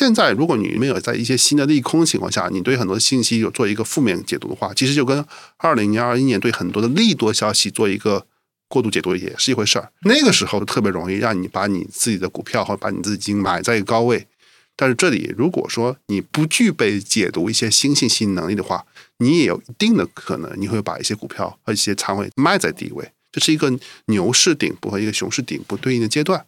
现在如果你没有在一些新的利空情况下，你对很多信息有做一个负面解读的话，其实就跟二零年、二一年对很多的利多消息做一个过度解读也是一回事儿。那个时候特别容易让你把你自己的股票或者把你自己买在一个高位。但是这里如果说你不具备解读一些新信息能力的话，你也有一定的可能你会把一些股票和一些仓位卖在低位。这是一个牛市顶部和一个熊市顶部对应的阶段。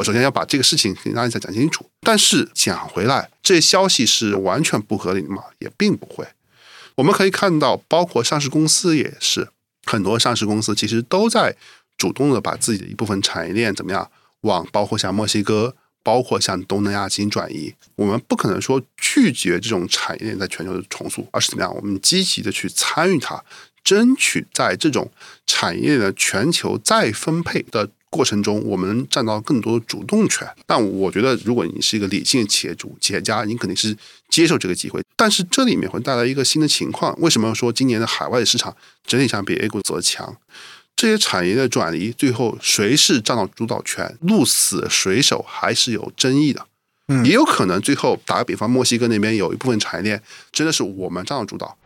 我首先要把这个事情跟大家讲清楚。但是讲回来，这消息是完全不合理的吗？也并不会。我们可以看到，包括上市公司也是，很多上市公司其实都在主动的把自己的一部分产业链怎么样往包括像墨西哥、包括像东南亚进行转移。我们不可能说拒绝这种产业链在全球的重塑，而是怎么样？我们积极的去参与它。争取在这种产业的全球再分配的过程中，我们占到更多的主动权。但我觉得，如果你是一个理性企业主、企业家，你肯定是接受这个机会。但是这里面会带来一个新的情况：为什么说今年的海外的市场整体上比 A 股走得强？这些产业的转移，最后谁是占到主导权、鹿死谁手，还是有争议的。嗯，也有可能最后打个比方，墨西哥那边有一部分产业链真的是我们占到主导。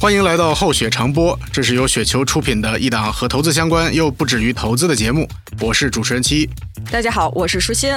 欢迎来到厚雪长播，这是由雪球出品的一档和投资相关又不止于投资的节目。我是主持人七，大家好，我是舒心。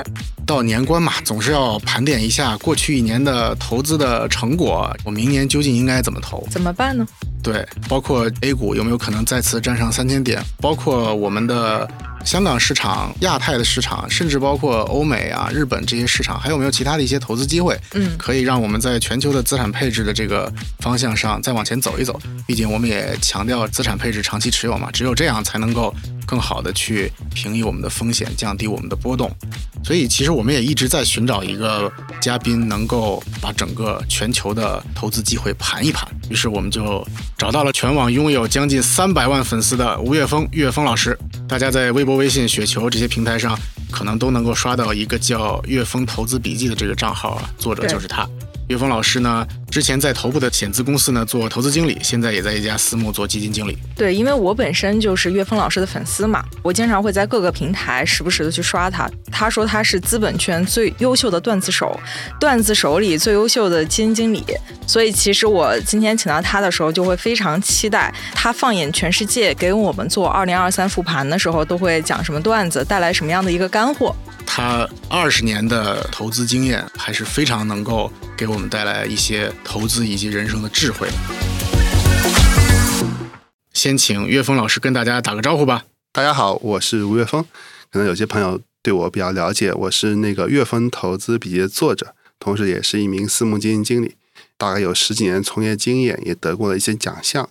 到年关嘛，总是要盘点一下过去一年的投资的成果，我明年究竟应该怎么投？怎么办呢？对，包括 A 股有没有可能再次站上三千点？包括我们的香港市场、亚太的市场，甚至包括欧美啊、日本这些市场，还有没有其他的一些投资机会？嗯，可以让我们在全球的资产配置的这个方向上再往前走一走。毕竟我们也强调资产配置长期持有嘛，只有这样才能够更好的去平抑我们的风险，降低我们的波动。所以，其实我们也一直在寻找一个嘉宾，能够把整个全球的投资机会盘一盘。于是，我们就找到了全网拥有将近三百万粉丝的吴岳峰，岳峰老师。大家在微博、微信、雪球这些平台上，可能都能够刷到一个叫“岳峰投资笔记”的这个账号啊，作者就是他。岳峰老师呢，之前在头部的险资公司呢做投资经理，现在也在一家私募做基金经理。对，因为我本身就是岳峰老师的粉丝嘛，我经常会在各个平台时不时的去刷他。他说他是资本圈最优秀的段子手，段子手里最优秀的基金经理。所以其实我今天请到他的时候，就会非常期待他放眼全世界给我们做二零二三复盘的时候，都会讲什么段子，带来什么样的一个干货。他二十年的投资经验还是非常能够给我们带来一些投资以及人生的智慧。先请岳峰老师跟大家打个招呼吧。大家好，我是吴岳峰。可能有些朋友对我比较了解，我是那个《岳峰投资笔记》的作者，同时也是一名私募基金经理，大概有十几年从业经验，也得过了一些奖项。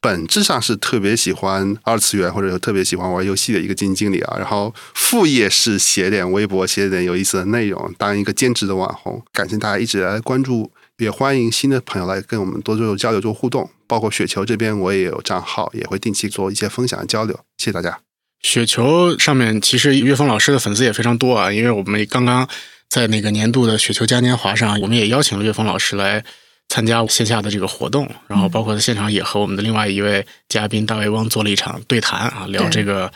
本质上是特别喜欢二次元或者特别喜欢玩游戏的一个基金经理啊，然后副业是写点微博，写点有意思的内容，当一个兼职的网红。感谢大家一直来关注，也欢迎新的朋友来跟我们多做交流、做互动。包括雪球这边我也有账号，也会定期做一些分享交流。谢谢大家。雪球上面其实岳峰老师的粉丝也非常多啊，因为我们刚刚在那个年度的雪球嘉年华上，我们也邀请了岳峰老师来。参加线下的这个活动，然后包括在现场也和我们的另外一位嘉宾大卫翁做了一场对谈啊，聊这个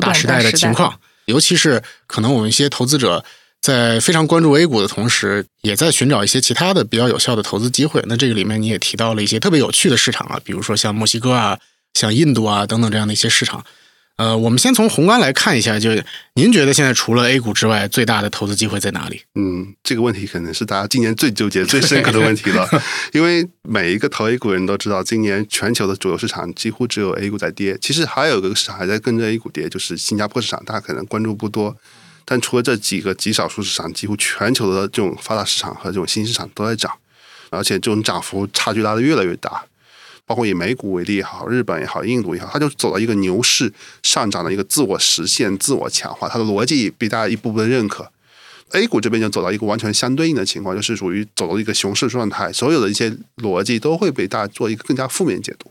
大时代的情况，尤其是可能我们一些投资者在非常关注 A 股的同时，也在寻找一些其他的比较有效的投资机会。那这个里面你也提到了一些特别有趣的市场啊，比如说像墨西哥啊、像印度啊等等这样的一些市场。呃，我们先从宏观来看一下，就您觉得现在除了 A 股之外，最大的投资机会在哪里？嗯，这个问题可能是大家今年最纠结、最深刻的问题了，因为每一个投 A 股人都知道，今年全球的主流市场几乎只有 A 股在跌。其实还有一个市场还在跟着 A 股跌，就是新加坡市场，大家可能关注不多。但除了这几个极少数市场，几乎全球的这种发达市场和这种新兴市场都在涨，而且这种涨幅差距拉得越来越大。包括以美股为例也好，日本也好，印度也好，它就走到一个牛市上涨的一个自我实现、自我强化，它的逻辑被大家一步步的认可。A 股这边就走到一个完全相对应的情况，就是属于走到一个熊市状态，所有的一些逻辑都会被大家做一个更加负面解读。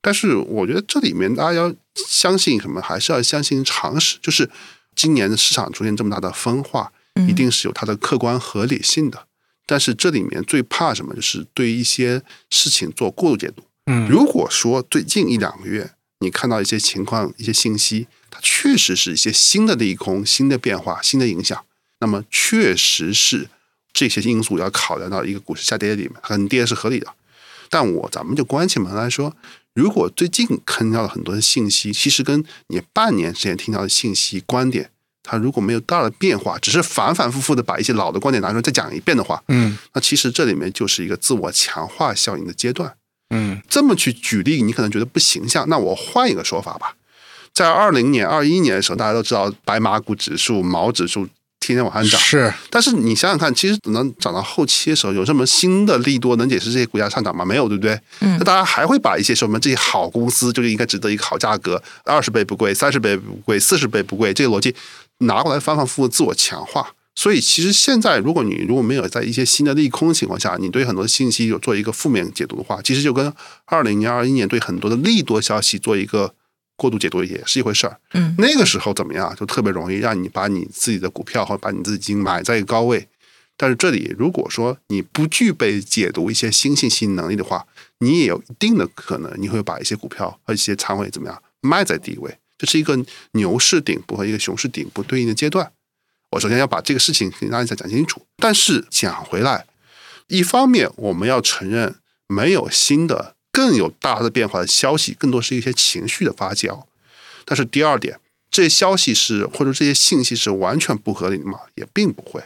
但是我觉得这里面大家要相信什么，还是要相信常识，就是今年的市场出现这么大的分化，一定是有它的客观合理性的。但是这里面最怕什么，就是对一些事情做过度解读。嗯，如果说最近一两个月你看到一些情况、一些信息，它确实是一些新的利空、新的变化、新的影响。那么确实是这些因素要考量到一个股市下跌里面，很跌是合理的。但我咱们就关起门来说，如果最近看到了很多的信息，其实跟你半年之前听到的信息观点，它如果没有大的变化，只是反反复复的把一些老的观点拿出来再讲一遍的话，嗯那其实这里面就是一个自我强化效应的阶段。嗯这么去举例，你可能觉得不形象。那我换一个说法吧，在二零年、二一年的时候，大家都知道白马股指数、毛指数天天往上涨，是但是你想想看，其实等到涨到后期的时候，有什么新的利多能解释这些股价上涨吗？没有，对不对？嗯那大家还会把一些什么这些好公司就是应该值得一个好价格，二十倍不贵，三十倍不贵，四十倍不贵，这个逻辑拿过来反反复复自我强化。所以其实现在，如果你如果没有在一些新的利空情况下，你对很多信息有做一个负面解读的话，其实就跟二零年、二一年对很多的利多消息做一个过度解读也是一回事儿。嗯那个时候怎么样，就特别容易让你把你自己的股票或者把你自己金买在一个高位。但是这里如果说你不具备解读一些新信息能力的话，你也有一定的可能你会把一些股票和一些仓位怎么样卖在低位，这是一个牛市顶部和一个熊市顶部对应的阶段。我首先要把这个事情给大家讲清楚。但是讲回来，一方面我们要承认没有新的、更有大的变化的消息，更多是一些情绪的发酵。但是第二点，这些消息是或者这些信息是完全不合理的吗？也并不会。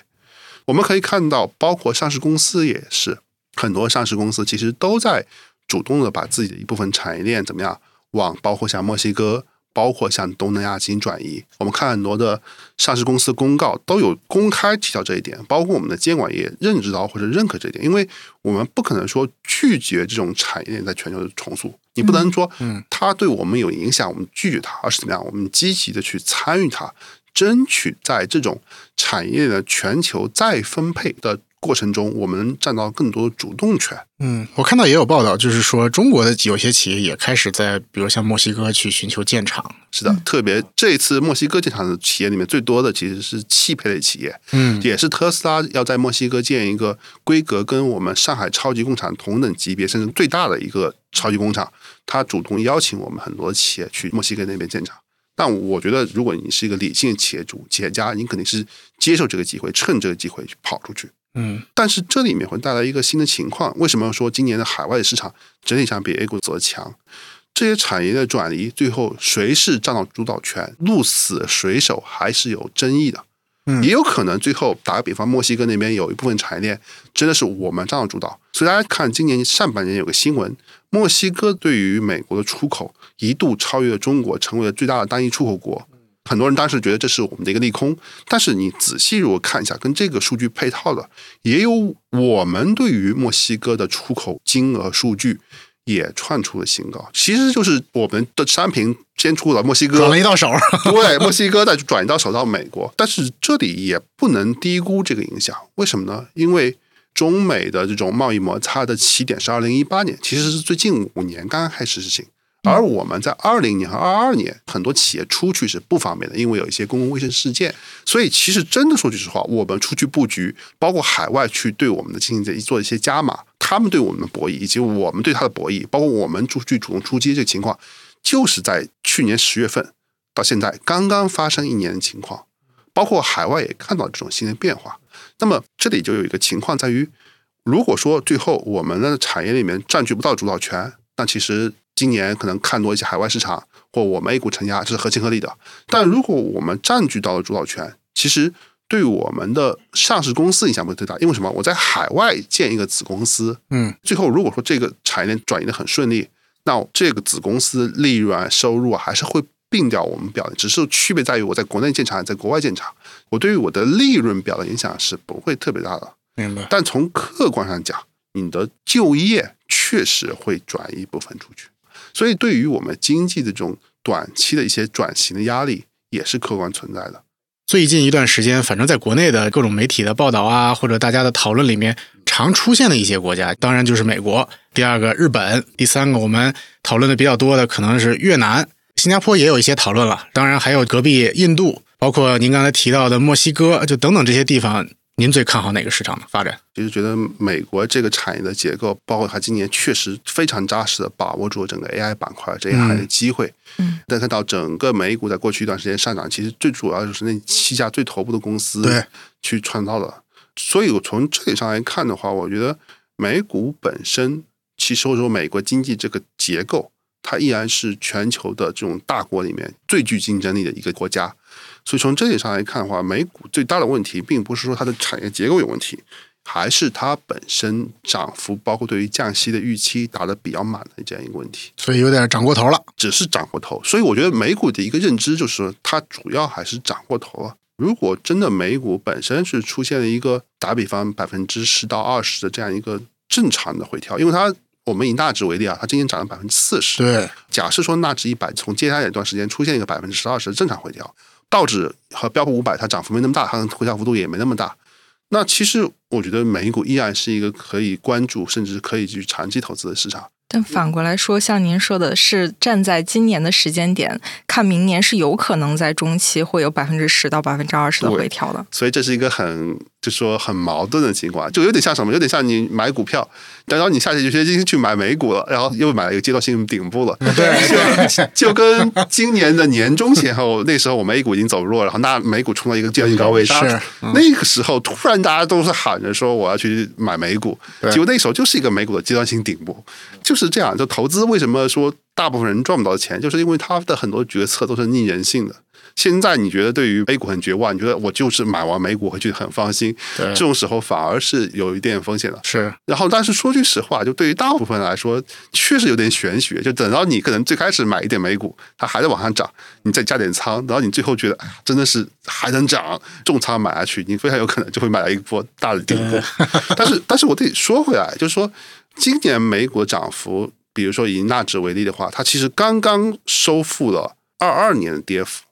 我们可以看到，包括上市公司也是，很多上市公司其实都在主动的把自己的一部分产业链怎么样往包括像墨西哥。包括像东南亚进行转移，我们看很多的上市公司公告都有公开提到这一点，包括我们的监管也认知到或者认可这一点，因为我们不可能说拒绝这种产业链在全球的重塑，你不能说嗯它对我们有影响，我们拒绝它，而是怎么样，我们积极的去参与它，争取在这种产业的全球再分配的过程中，我们占到更多的主动权。嗯，我看到也有报道，就是说中国的有些企业也开始在，比如像墨西哥去寻求建厂。是的，特别这一次墨西哥建厂的企业里面最多的其实是汽配类企业，嗯也是特斯拉要在墨西哥建一个规格跟我们上海超级工厂同等级别，甚至最大的一个超级工厂，他主动邀请我们很多企业去墨西哥那边建厂。但我觉得，如果你是一个理性企业主、企业家，你肯定是接受这个机会，趁这个机会去跑出去。嗯但是这里面会带来一个新的情况，为什么说今年的海外市场整体上比 A 股走得强？这些产业的转移，最后谁是占到主导权，鹿死谁手还是有争议的。嗯也有可能最后打个比方，墨西哥那边有一部分产业链真的是我们占到主导。所以大家看今年上半年有个新闻，墨西哥对于美国的出口一度超越了中国，成为了最大的单一出口国。很多人当时觉得这是我们的一个利空，但是你仔细如果看一下，跟这个数据配套的，也有我们对于墨西哥的出口金额数据也创出了新高。其实就是我们的商品先出了墨西哥转，了一道手。对，墨西哥再转移到手到美国，但是这里也不能低估这个影响。为什么呢？因为中美的这种贸易摩擦的起点是二零一八年，其实是最近五年刚刚开始实行。而我们在二零年和二二年，很多企业出去是不方便的，因为有一些公共卫生事件。所以，其实真的说句实话，我们出去布局，包括海外去对我们的进行做一些加码，他们对我们的博弈，以及我们对他的博弈，包括我们出去主动出击这个情况，就是在去年十月份到现在刚刚发生一年的情况，包括海外也看到这种新的变化。那么这里就有一个情况在于，如果说最后我们的产业里面占据不到主导权，那其实今年可能看多一些海外市场或我们 A 股承压这是合情合理的。但如果我们占据到了主导权，其实对我们的上市公司影响不是最大，因为什么？我在海外建一个子公司，嗯最后如果说这个产业链转移的很顺利，那这个子公司利润啊、收入啊还是会并掉我们表的，只是区别在于我在国内建厂，在国外建厂，我对于我的利润表的影响是不会特别大的。明白。但从客观上讲，你的就业确实会转一部分出去，所以对于我们经济的这种短期的一些转型的压力也是客观存在的。最近一段时间，反正在国内的各种媒体的报道啊，或者大家的讨论里面，常出现的一些国家，当然就是美国，第二个日本，第三个我们讨论的比较多的可能是越南、新加坡也有一些讨论了，当然还有隔壁印度，包括您刚才提到的墨西哥，就等等这些地方。您最看好哪个市场的发展？其实觉得美国这个产业的结构，包括它今年确实非常扎实的把握住整个 AI 板块这一行业的机会。嗯，再看到整个美股在过去一段时间上涨，其实最主要就是那七家最头部的公司对去创造的。所以我从这里上来看的话，我觉得美股本身，其实或者说美国经济这个结构，它依然是全球的这种大国里面最具竞争力的一个国家。所以从这点上来看的话，美股最大的问题并不是说它的产业结构有问题，还是它本身涨幅，包括对于降息的预期打得比较满的这样一个问题，所以有点涨过头了。只是涨过头。所以我觉得美股的一个认知就是，它主要还是涨过头了。如果真的美股本身是出现了一个打比方百分之十到二十的这样一个正常的回调，因为它我们以纳指为例啊，它今年涨了百分之四十，对，假设说纳指一百从接下来一段时间出现一个百分之十二十的正常回调，道指和标普五百它涨幅没那么大，它的回调幅度也没那么大。那其实我觉得美股依然是一个可以关注，甚至可以去长期投资的市场。但反过来说，像您说的是站在今年的时间点看，明年是有可能在中期会有百分之十到百分之二十的回调的。所以这是一个很就说很矛盾的情况，就有点像什么？有点像你买股票，然后你下决心去买美股了，然后又买了一个阶段性顶部了。对，就跟今年的年中前后，那时候我们 A 股已经走弱了，然后那美股冲到一个阶段性高位，是嗯那个时候突然大家都是喊着说我要去买美股，对结果那时候就是一个美股的阶段性顶部，就是这样。就投资为什么说大部分人赚不到钱，就是因为他的很多决策都是逆人性的。现在你觉得对于 A 股很绝望，你觉得我就是买完美股回去很放心，这种时候反而是有一点风险的。是然后，但是说句实话，就对于大部分人来说，确实有点玄学。就等到你可能最开始买一点美股，它还在往上涨，你再加点仓，然后你最后觉得，哎呀，真的是还能涨，重仓买下去，你非常有可能就会买到一波大的顶部。但是，但是我得说回来，就是说，今年美股的涨幅，比如说以纳指为例的话，它其实刚刚收复了二二年的跌幅。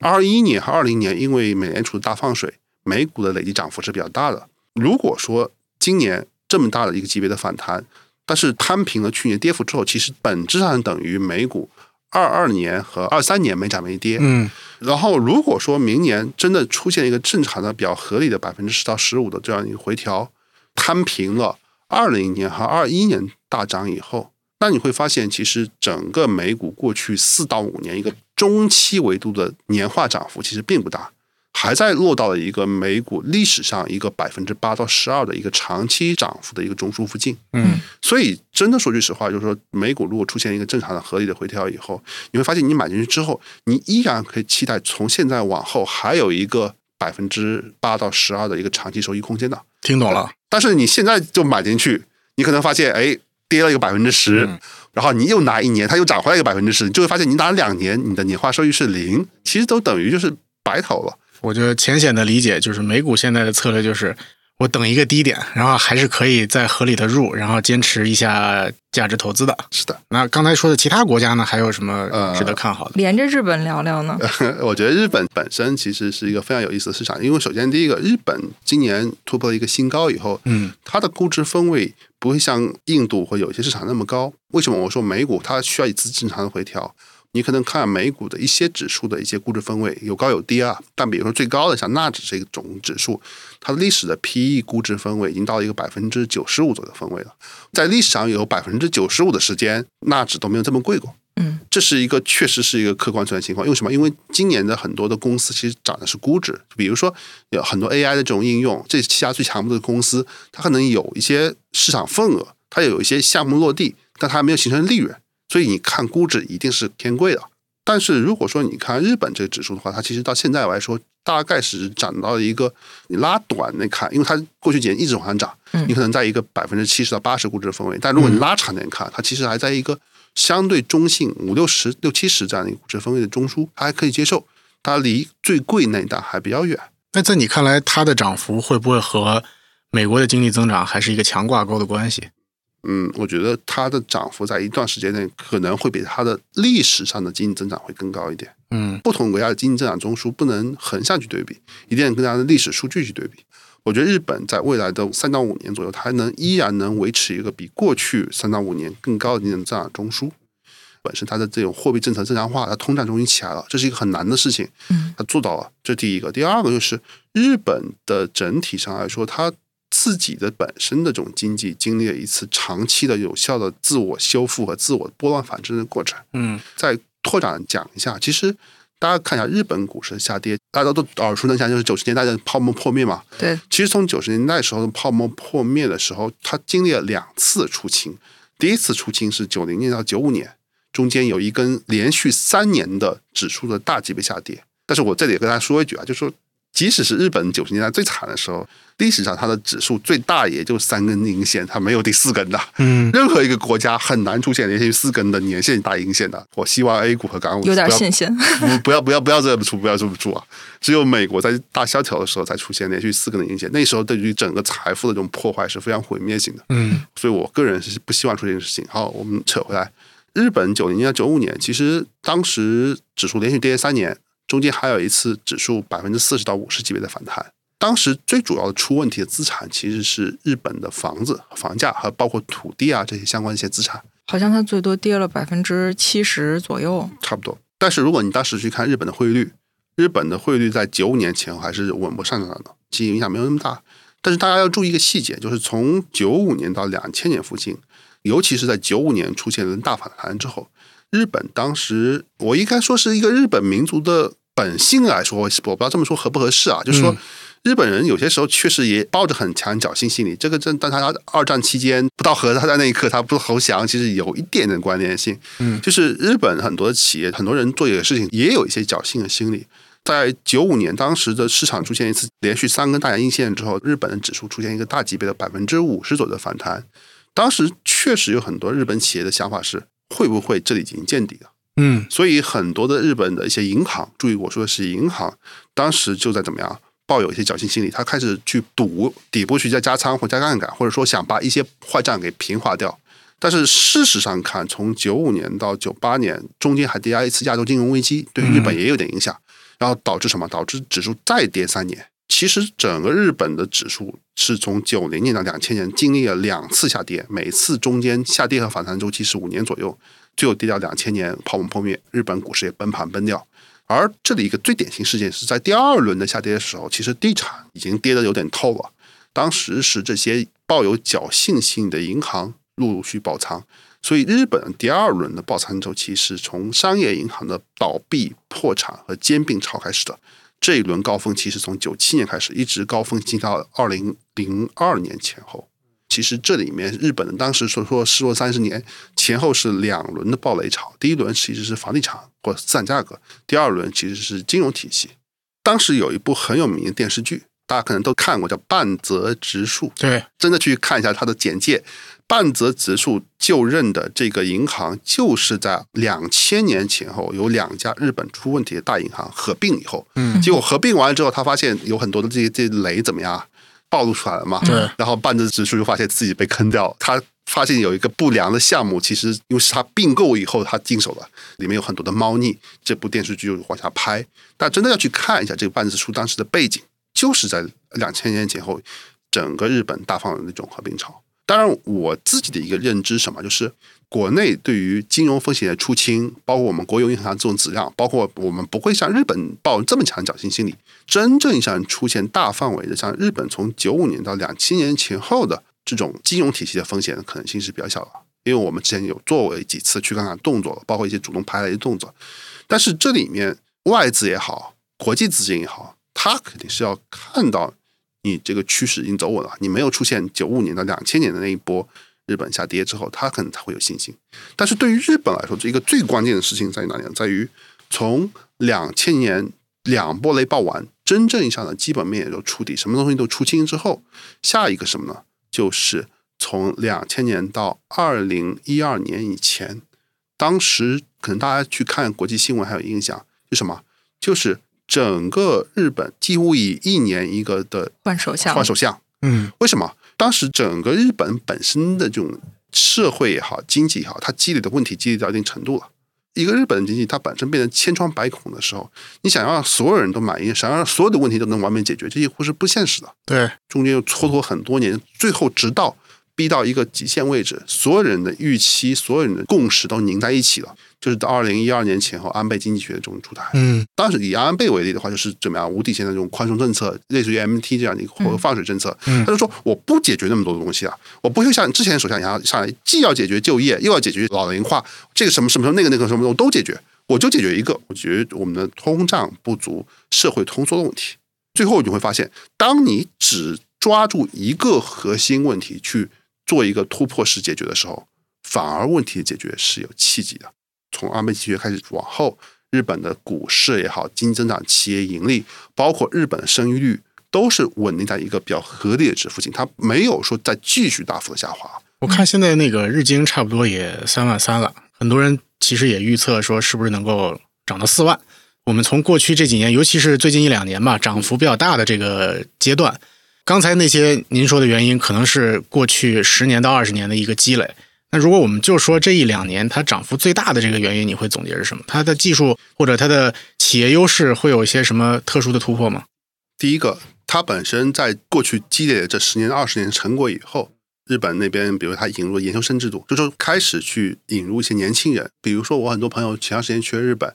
二一年和二零年，因为美联储的大放水，美股的累计涨幅是比较大的。如果说今年这么大的一个级别的反弹，但是摊平了去年跌幅之后，其实本质上等于美股二二年和二三年没涨没跌。嗯，然后如果说明年真的出现一个正常的、比较合理的百分之十到十五的这样一个回调，摊平了二零年和二一年大涨以后，那你会发现，其实整个美股过去四到五年一个中期维度的年化涨幅其实并不大，还在落到了一个美股历史上一个百分之八到十二的一个长期涨幅的一个中枢附近。嗯，所以真的说句实话，就是说美股如果出现一个正常的合理的回调以后，你会发现你买进去之后，你依然可以期待从现在往后还有一个百分之八到十二的一个长期收益空间的。听懂了。但是你现在就买进去，你可能发现，哎，跌了一个百分之十，嗯然后你又拿一年，它又涨回来一个百分之十，你就会发现你拿两年，你的年化收益是零，其实都等于就是白投了。我觉得浅显的理解就是，美股现在的策略就是，我等一个低点，然后还是可以再合理的入，然后坚持一下价值投资的。是的，那刚才说的其他国家呢，还有什么呃值得看好的？连着日本聊聊呢？我觉得日本本身其实是一个非常有意思的市场，因为首先第一个，日本今年突破了一个新高以后，嗯，它的估值分位不会像印度或有些市场那么高。为什么我说美股它需要一次正常的回调？你可能看美股的一些指数的一些估值分位有高有低啊，但比如说最高的像纳指这种指数，它的历史的 PE 估值分位已经到了一个百分之九十五左右的分位了，在历史上有百分之九十五的时间，纳指都没有这么贵过。嗯，这是一个确实是一个客观存在情况。因为什么？因为今年的很多的公司其实涨的是估值，比如说有很多 AI 的这种应用，这七家最强的公司，它可能有一些市场份额，它有一些项目落地，但它还没有形成利润，所以你看估值一定是偏贵的。但是如果说你看日本这个指数的话，它其实到现在来说，大概是涨到了一个你拉短来看，因为它过去几年一直往上涨，嗯你可能在一个百分之七十到八十估值的分位，但如果你拉长点看，它其实还在一个相对中性五六十、六七十这样的一个估值分位的中枢，它还可以接受，它离最贵那一档还比较远。那在你看来，它的涨幅会不会和美国的经济增长还是一个强挂钩的关系？嗯，我觉得它的涨幅在一段时间内可能会比它的历史上的经济增长会更高一点。嗯不同国家的经济增长中枢不能横向去对比，一定要跟它的历史数据去对比。我觉得日本在未来的三到五年左右，它还能依然能维持一个比过去三到五年更高的经济增长中枢。本身它的这种货币政策正常化，它通胀终于起来了，这是一个很难的事情。嗯，它做到了，这第一个。第二个就是日本的整体上来说，它自己的本身的这种经济经历了一次长期的有效的自我修复和自我拨乱反正的过程。嗯再拓展讲一下，其实大家看一下日本股市的下跌，大家都耳熟能详，就是九十年代的泡沫破灭嘛。对，其实从九十年代时候的泡沫破灭的时候，它经历了两次出清。第一次出清是九零年到九五年，中间有一根连续三年的指数的大级别下跌。但是我这里跟大家说一句啊，就是说，即使是日本九十年代最惨的时候，历史上它的指数最大也就三根阴线，它没有第四根的。嗯，任何一个国家很难出现连续四根的年线大阴线的。我希望 A 股和港股有点不要信心。不不要不要不要这么出，不要这么出啊！只有美国在大萧条的时候才出现连续四根的阴线，那时候对于整个财富的这种破坏是非常毁灭性的。嗯所以我个人是不希望出现事情。好，我们扯回来，日本九零年、九五年，其实当时指数连续跌三年，中间还有一次指数百分之四十到五十级别的反弹。当时最主要的出问题的资产其实是日本的房子、房价和包括土地啊这些相关的一些资产。好像它最多跌了百分之七十左右。差不多。但是如果你当时去看日本的汇率，日本的汇率在九五年前后还是稳步上涨的，其实影响没有那么大。但是大家要注意一个细节，就是从九五年到两千年附近，尤其是在九五年出现了大反弹之后，日本当时我应该说是一个日本民族的本性来说，我不知道这么说合不合适啊，就是说。嗯日本人有些时候确实也抱着很强侥幸心理，这个正但他二战期间不到和他在那一刻他不投降，其实有一点点关联性。嗯就是日本很多的企业，很多人做一个事情也有一些侥幸的心理。在九五年，当时的市场出现一次连续三根大阳阴线之后，日本的指数出现一个大级别的百分之五十左右的反弹。当时确实有很多日本企业的想法是，会不会这里已经见底了？嗯所以很多的日本的一些银行，注意我说的是银行，当时就在怎么样抱有一些侥幸心理，他开始去赌底部去再加仓或加杠杆，或者说想把一些坏账给平滑掉。但是事实上看，从九五年到九八年中间还跌下一次亚洲金融危机，对日本也有点影响，然后导致什么？导致指数再跌三年。其实整个日本的指数是从九零年到两千年经历了两次下跌，每次中间下跌和反弹周期是五年左右，最后跌到两千年泡沫破灭，日本股市也崩盘崩掉。而这里一个最典型事件是在第二轮的下跌的时候，其实地产已经跌得有点透了。当时是这些抱有侥幸心的银行陆陆续爆仓，所以日本第二轮的爆仓周期是从商业银行的倒闭、破产和兼并潮开始的。这一轮高峰期是从九七年开始，一直高峰期到二零零二年前后。其实这里面日本的当时所说失落三十年前后是两轮的暴雷潮，第一轮其实是房地产或资产价格，第二轮其实是金融体系。当时有一部很有名的电视剧，大家可能都看过，叫《半泽直树》。对，真的去看一下它的简介。半泽直树就任的这个银行，就是在两千年前后有两家日本出问题的大银行合并以后，嗯结果合并完了之后，他发现有很多的这些这些雷怎么样啊暴露出来了嘛？对然后半泽直树就发现自己被坑掉了，他发现有一个不良的项目，其实因为是他并购以后他经手了，里面有很多的猫腻。这部电视剧就往下拍，但真的要去看一下这个半泽直树当时的背景，就是在两千年前后，整个日本大放的那种合并潮。当然，我自己的一个认知什么，就是国内对于金融风险的出清，包括我们国有银行这种质量，包括我们不会像日本抱这么强的侥幸心理，真正上出现大范围的像日本从九五年到两千年前后的这种金融体系的风险的可能性是比较小的，因为我们之前有做过几次去杠杆动作，包括一些主动拍的一些动作，但是这里面外资也好，国际资金也好，它肯定是要看到你这个趋势已经走稳了，你没有出现九五年到两千年的那一波日本下跌之后，他可能才会有信心。但是对于日本来说，这一个最关键的事情在于哪里呢？在于从两千年两波雷爆完，真正意义上的基本面也都触底，什么东西都出清之后，下一个什么呢？就是从两千年到二零一二年以前，当时可能大家去看国际新闻还有印象，是什么？就是整个日本几乎以一年一个的换首相，换首相。嗯为什么？当时整个日本本身的这种社会也好，经济也好，它积累的问题积累到一定程度了。一个日本的经济，它本身变得千疮百孔的时候，你想要让所有人都满意，想要让所有的问题都能完美解决，这几乎是不现实的。对，中间又蹉跎很多年，最后直到逼到一个极限位置，所有人的预期、所有人的共识都拧在一起了。就是到二零一二年前后，安倍经济学的这种出台。嗯当时以安倍为例的话，就是怎么样无底线的这种宽松政策，类似于 MT 这样的一个或者放水政策。嗯他就说我不解决那么多的东西啊，我不会像之前首相一样上来既要解决就业，又要解决老龄化，这个什么什么什么那个那个什么我都解决，我就解决一个，我解决我们的通胀不足、社会通缩的问题。最后你会发现，当你只抓住一个核心问题去做一个突破式解决的时候，反而问题的解决是有契机的。从安倍经济学开始往后，日本的股市也好，经济增长、企业盈利，包括日本的生育率，都是稳定在一个比较合理的值附近，它没有说再继续大幅的下滑。我看现在那个日经差不多也三万三了，很多人其实也预测说是不是能够涨到四万。我们从过去这几年，尤其是最近一两年吧，涨幅比较大的这个阶段，刚才那些您说的原因，可能是过去十年到二十年的一个积累。那如果我们就说这一两年它涨幅最大的这个原因，你会总结是什么？它的技术或者它的企业优势会有一些什么特殊的突破吗？第一个，它本身在过去积累的这十年、二十年成果以后，日本那边，比如它引入了研究生制度，就是说开始去引入一些年轻人。比如说，我很多朋友前段时间去了日本，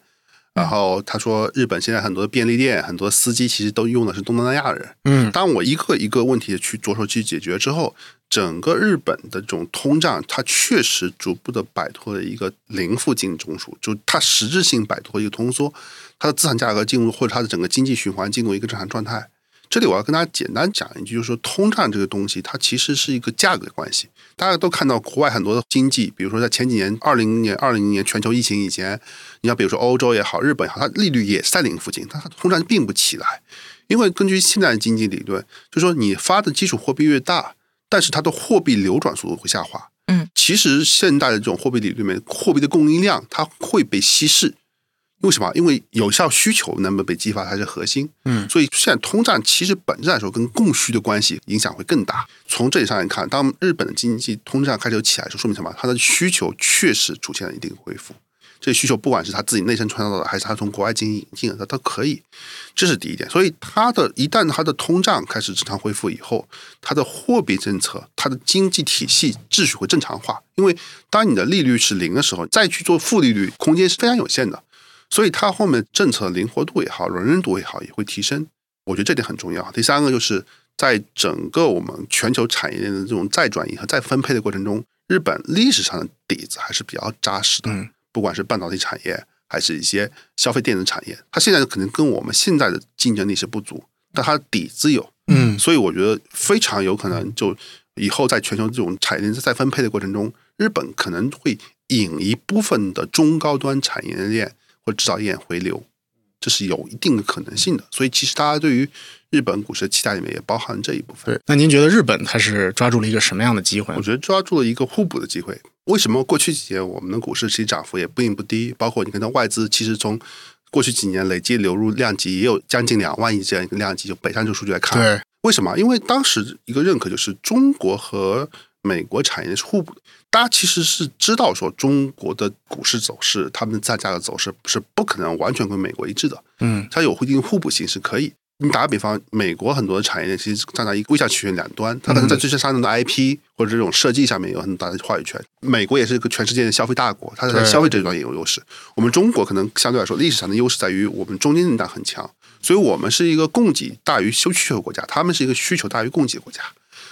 然后他说，日本现在很多的便利店、很多司机其实都用的是东南亚人。嗯当我一个一个问题去着手去解决之后，整个日本的这种通胀，它确实逐步的摆脱了一个零附近中枢，就它实质性摆脱一个通缩，它的资产价格进入或者它的整个经济循环进入一个正常状态。这里我要跟大家简单讲一句，就是说通胀这个东西，它其实是一个价格关系。大家都看到国外很多的经济，比如说在前几年，二零年、二零年全球疫情以前，你像比如说欧洲也好，日本也好，它利率也是在零附近，但它通胀并不起来。因为根据现在的经济理论，就是说你发的基础货币越大，但是它的货币流转速度会下滑。嗯，其实现代的这种货币理论里面，货币的供应量它会被稀释。为什么？因为有效需求能不能被激发才是核心。嗯所以现在通胀其实本质来说跟供需的关系影响会更大。从这里上来看，当日本的经济通胀开始有起来的时候，说明什么？它的需求确实出现了一定的恢复。这需求不管是它自己内生创造的，还是它从国外进行引进的，它都可以。这是第一点。所以它的一旦它的通胀开始正常恢复以后，它的货币政策、它的经济体系秩序会正常化。因为当你的利率是零的时候，再去做负利率，空间是非常有限的。所以它后面政策灵活度也好，容忍度也好，也会提升。我觉得这点很重要。第三个就是在整个我们全球产业链的这种再转移和再分配的过程中，日本历史上的底子还是比较扎实的。嗯不管是半导体产业，还是一些消费电子产业，它现在可能跟我们现在的竞争力是不足，但它的底子有。嗯所以我觉得非常有可能，就以后在全球这种产业链再分配的过程中，日本可能会引一部分的中高端产业链或制造业回流，这是有一定的可能性的。所以其实大家对于日本股市的期待里面也包含这一部分。对。那您觉得日本它是抓住了一个什么样的机会我？觉得抓住了一个互补的机会。为什么过去几年我们的股市其实涨幅也不低不低？包括你看到外资其实从过去几年累计流入量级也有将近两万亿这样一个量级，就北上这个数据来看，对，为什么？因为当时一个认可就是中国和美国产业链是互补的。大家其实是知道说中国的股市走势，他们的价价格走势是不可能完全跟美国一致的，嗯它有一定互补性是可以。你打个比方，美国很多的产业链其实站在一个微小曲线两端，它可能在这些上面的 IP 或者这种设计上面有很大的话语权。美国也是一个全世界的消费大国，它在消费这一端也有优势。我们中国可能相对来说历史上的优势在于我们中间力量很强，所以我们是一个供给大于需求的国家，他们是一个需求大于供给的国家。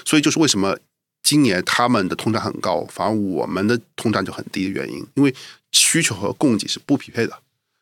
所以就是为什么今年他们的通胀很高，反而我们的通胀就很低的原因，因为需求和供给是不匹配的。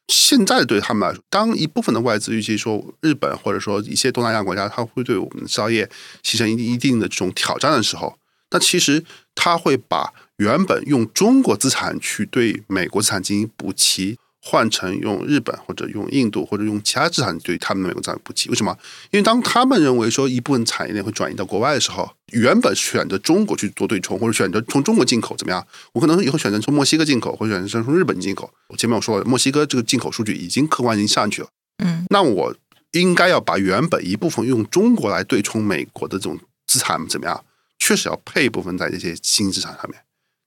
现在对他们来说，当一部分的外资预期说日本或者说一些东南亚国家，它会对我们的制造业形成一一定的这种挑战的时候，那其实它会把原本用中国资产去对美国资产进行补齐，换成用日本或者用印度或者用其他资产对他们的美国资产补齐。为什么？因为当他们认为说一部分产业链会转移到国外的时候，原本选择中国去做对冲，或者选择从中国进口怎么样？我可能以后选择从墨西哥进口，或者选择从日本进口。我前面我说了，墨西哥这个进口数据已经客观已经上去了。嗯，那我应该要把原本一部分用中国来对冲美国的这种资产怎么样？确实要配一部分在这些新资产上面。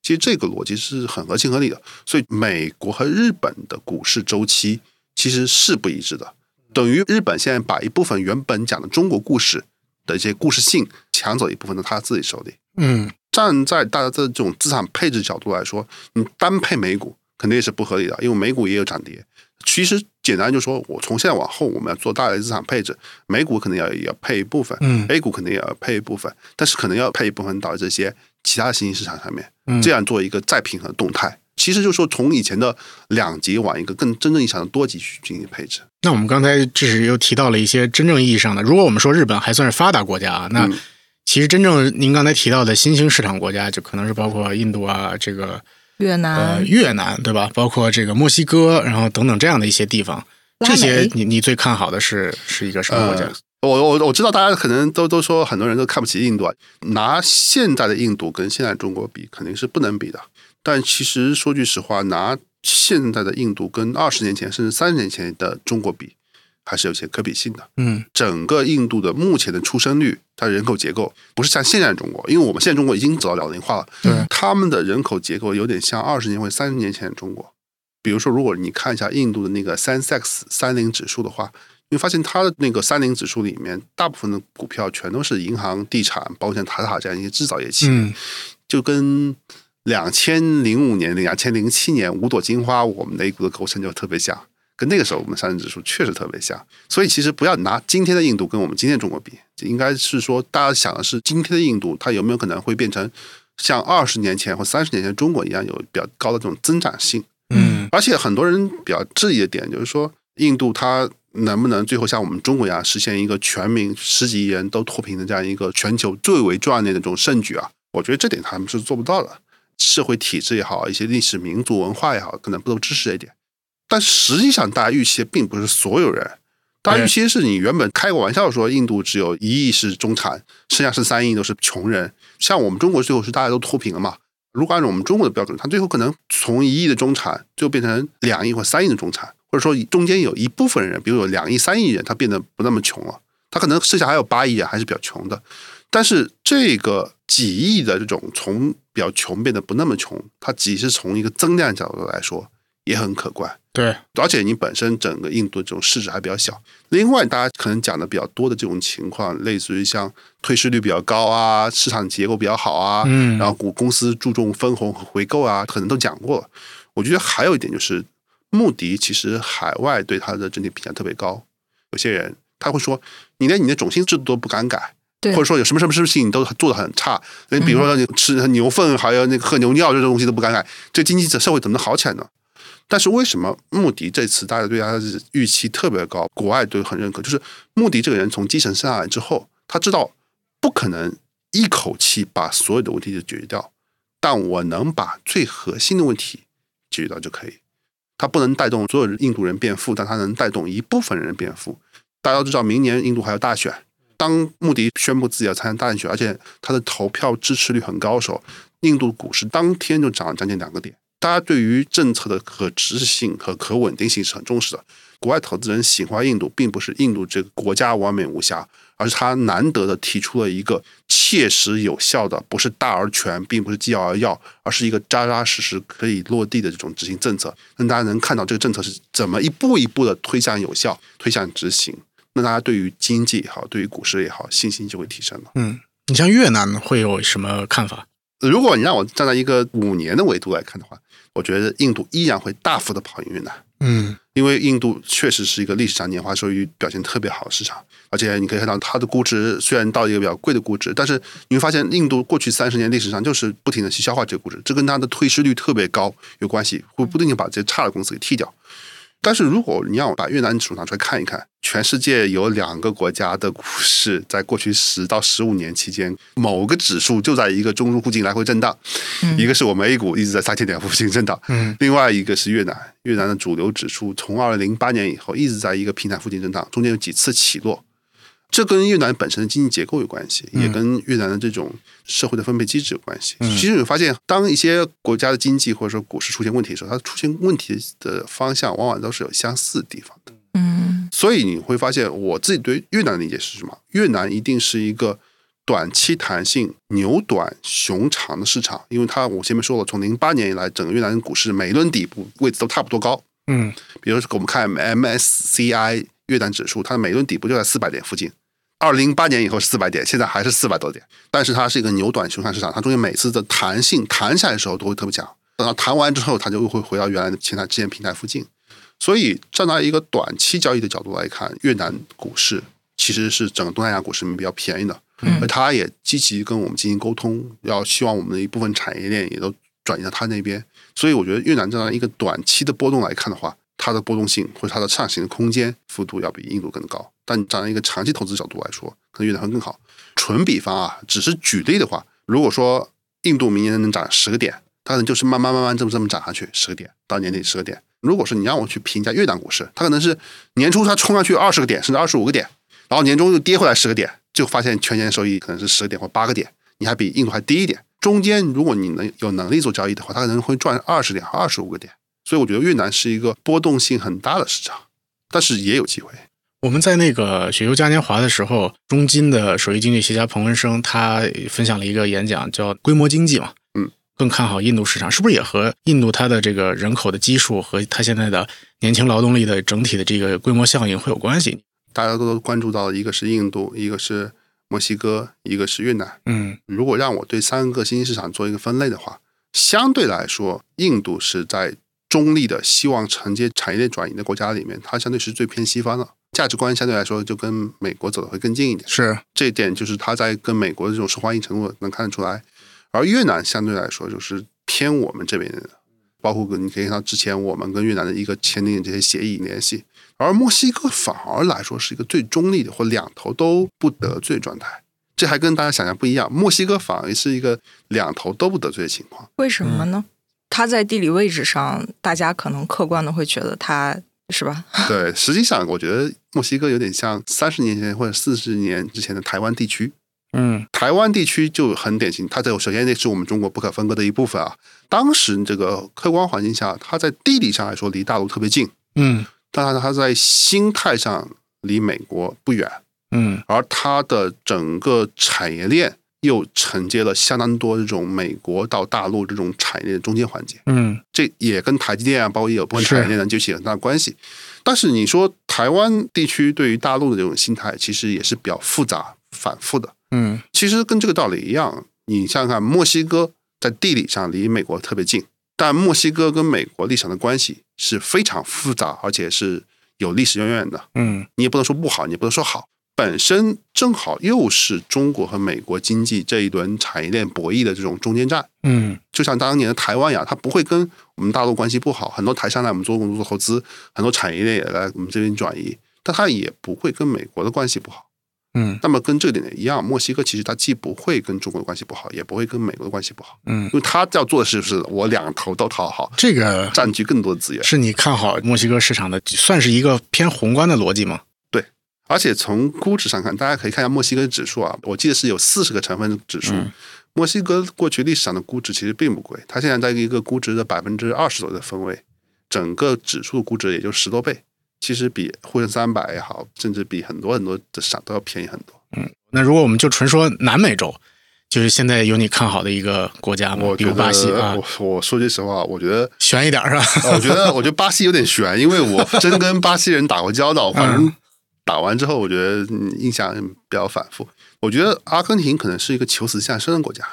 其实这个逻辑是很合情合理的。所以美国和日本的股市周期其实是不一致的，等于日本现在把一部分原本讲的中国故事的一些故事性抢走一部分到他自己手里。嗯，站在大家的这种资产配置角度来说，你单配美股肯定也是不合理的，因为美股也有涨跌。其实简单就说，我从现在往后我们要做大的资产配置，美股可能要也要配一部分，嗯，A 股肯定也要配一部分，但是可能要配一部分到这些其他的新兴市场上面，嗯这样做一个再平衡的动态。其实就是说，从以前的两极往一个更真正意义上的多级去进行配置。那我们刚才这是又提到了一些真正意义上的，如果我们说日本还算是发达国家啊，那嗯其实真正您刚才提到的新兴市场国家，就可能是包括印度啊，这个越南、呃越南对吧？包括这个墨西哥，然后等等这样的一些地方，这些你你最看好的是是一个什么国家？呃，我我我知道大家可能都都说很多人都看不起印度啊，拿现在的印度跟现在中国比，肯定是不能比的。但其实说句实话，拿现在的印度跟二十年前甚至三十年前的中国比，还是有些可比性的。嗯整个印度的目前的出生率，它人口结构不是像现在的中国，因为我们现在中国已经走到老龄化了，对他们的人口结构有点像二十年或者三十年前的中国。比如说，如果你看一下印度的那个 Sensex 三零指数的话，你会发现它的那个三零指数里面，大部分的股票全都是银行、地产，包括像塔塔这样一些制造业企业，嗯就跟两千零五年、两千零七年五朵金花我们的 A 股的构成就特别像，跟那个时候我们上证指数确实特别像。所以其实不要拿今天的印度跟我们今天的中国比，应该是说大家想的是今天的印度它有没有可能会变成像二十年前或三十年前中国一样有比较高的这种增长性。嗯而且很多人比较质疑的点就是说，印度它能不能最后像我们中国一样实现一个全民十几亿人都脱贫的这样一个全球最为壮烈的这种盛举啊？我觉得这点他们是做不到的。社会体制也好，一些历史民族文化也好，可能不都支持这一点。但实际上，大家预期的并不是所有人，大家预期是你原本开个玩笑说印度只有一亿是中产，剩下是三亿都是穷人。像我们中国最后是大家都脱贫了嘛？如果按照我们中国的标准，它最后可能从一亿的中产就变成两亿或三亿的中产，或者说中间有一部分人，比如有两亿、三亿人，他变得不那么穷了，他可能剩下还有八亿人还是比较穷的。但是这个几亿的这种从比较穷变得不那么穷，它即使从一个增量角度来说也很可观。对，而且你本身整个印度这种市值还比较小。另外，大家可能讲的比较多的这种情况，类似于像退市率比较高啊，市场结构比较好啊，嗯然后股公司注重分红和回购啊，可能都讲过了。我觉得还有一点就是，穆迪其实海外对他的整体评价特别高。有些人他会说，你连你的种姓制度都不敢改，对或者说有什么什么事情你都做的很差。你比如说你吃牛粪，还有那个喝牛尿这种东西都不敢改，这经济社会怎么能好起来呢？但是为什么穆迪这次大家对他的预期特别高，国外都很认可？就是穆迪这个人从基层上来之后，他知道不可能一口气把所有的问题都解决掉，但我能把最核心的问题解决掉就可以。它不能带动所有印度人变富，但它能带动一部分人变富。大家都知道，明年印度还有大选。当穆迪宣布自己要参加大选，而且他的投票支持率很高的时候，印度股市当天就涨了将近两个点。大家对于政策的可持续性和可稳定性是很重视的。国外投资人喜欢印度，并不是印度这个国家完美无瑕，而是他难得的提出了一个切实有效的，不是大而全，并不是既要而要，而是一个扎扎实实可以落地的这种执行政策，让大家能看到这个政策是怎么一步一步的推向有效、推向执行。那大家对于经济也好，对于股市也好，信心就会提升了。嗯，你像越南会有什么看法？如果你让我站在一个五年的维度来看的话，我觉得印度依然会大幅的跑赢越南。嗯因为印度确实是一个历史上年化收益表现特别好的市场，而且你可以看到它的估值虽然到一个比较贵的估值，但是你会发现印度过去三十年历史上就是不停的去消化这个估值，这跟它的退市率特别高有关系，会不停的把这些差的公司给剔掉。但是如果你让我把越南指数拿出来看一看，全世界有两个国家的股市在过去十到十五年期间，某个指数就在一个中枢附近来回震荡，一个是我们 A 股一直在三千点附近震荡，嗯。另外一个是越南，越南的主流指数从二零零八年以后一直在一个平台附近震荡，中间有几次起落。这跟越南本身的经济结构有关系，也跟越南的这种社会的分配机制有关系。其实你发现，当一些国家的经济或者说股市出现问题的时候，它出现问题的方向往往都是有相似的地方的。嗯所以你会发现，我自己对越南的理解是什么？越南一定是一个短期弹性、牛短熊长的市场，因为它我前面说了，从零八年以来，整个越南股市每一轮底部位置都差不多高。嗯比如说我们看 MSCI 越南指数，它的每一轮底部就在四百点附近。二零零八年以后是四百点，现在还是四百多点，但是它是一个牛短熊市市场，它中间每次的弹性弹下来的时候都会特别强，等到弹完之后，它就会回到原来的前台之前平台附近。所以站在一个短期交易的角度来看，越南股市其实是整个东南亚股市里面比较便宜的，而它也积极跟我们进行沟通，要希望我们的一部分产业链也都转移到它那边。所以我觉得越南这样一个短期的波动来看的话，它的波动性或者它的上行的空间幅度要比印度更高。但你站在一个长期投资角度来说，可能越南会更好。纯比方啊，只是举例的话，如果说印度明年能涨十个点，它可能就是慢慢慢慢这么这么涨上去十个点，到年底十个点。如果是你让我去评价越南股市，它可能是年初它冲上去二十个点，甚至二十五个点，然后年终又跌回来十个点，就发现全年收益可能是十个点或八个点，你还比印度还低一点。中间如果你能有能力做交易的话，它可能会赚二十点、二十五个点。所以我觉得越南是一个波动性很大的市场，但是也有机会。我们在那个雪球嘉年华的时候，中金的首席经济学家彭文生他分享了一个演讲，叫“规模经济”嘛，嗯，更看好印度市场，是不是也和印度它的这个人口的基数和它现在的年轻劳动力的整体的这个规模效应会有关系？大家都关注到，一个是印度，一个是墨西哥，一个是越南。嗯如果让我对三个新兴市场做一个分类的话，相对来说，印度是在中立的希望承接产业链转移的国家里面，它相对是最偏西方的价值观，相对来说就跟美国走的会更近一点。是，这一点就是它在跟美国的这种受欢迎程度能看得出来。而越南相对来说就是偏我们这边的，包括你可以看到之前我们跟越南的一个签订的这些协议联系，而墨西哥反而来说是一个最中立的或两头都不得罪状态。这还跟大家想象不一样，墨西哥反而是一个两头都不得罪的情况。为什么呢？它在地理位置上，大家可能客观的会觉得它是吧？对，实际上我觉得墨西哥有点像三十年前或者四十年之前的台湾地区。嗯台湾地区就很典型，它在首先那是我们中国不可分割的一部分啊。当时这个客观环境下，它在地理上来说离大陆特别近，嗯但是它在心态上离美国不远，嗯而它的整个产业链又承接了相当多这种美国到大陆这种产业链中间环节。嗯这也跟台积电啊，包括也有部分产业链能就起很大的关系。但是你说台湾地区对于大陆的这种心态，其实也是比较复杂、反复的。嗯其实跟这个道理一样，你想想看，墨西哥在地理上离美国特别近，但墨西哥跟美国历史上的关系是非常复杂，而且是有历史渊源的。嗯你也不能说不好，你也不能说好，本身正好又是中国和美国经济这一轮产业链博弈的这种中间站。嗯就像当年的台湾一样，它不会跟我们大陆关系不好，很多台商来我们中国做投资，很多产业链也来我们这边转移，但它也不会跟美国的关系不好。嗯那么跟这个点一样，墨西哥其实它既不会跟中国的关系不好，也不会跟美国的关系不好，嗯因，为它要做的是是我两头都讨好，这个占据更多的资源。是你看好墨西哥市场的，算是一个偏宏观的逻辑吗？而且从估值上看，大家可以看一下墨西哥指数啊，我记得是有四十个成分指数。嗯墨西哥过去历史上的估值其实并不贵，它现在在一个估值的百分之二十左右的分位，整个指数估值也就十多倍，其实比沪深三百也好，甚至比很多很多的市场都要便宜很多。嗯那如果我们就纯说南美洲，就是现在有你看好的一个国家吗？比如巴西啊，我我说句实话，我觉得悬一点是吧？我觉得，我觉得巴西有点悬，因为我真跟巴西人打过交道，反正打完之后，我觉得嗯印象比较反复。我觉得阿根廷可能是一个求死向生的国家，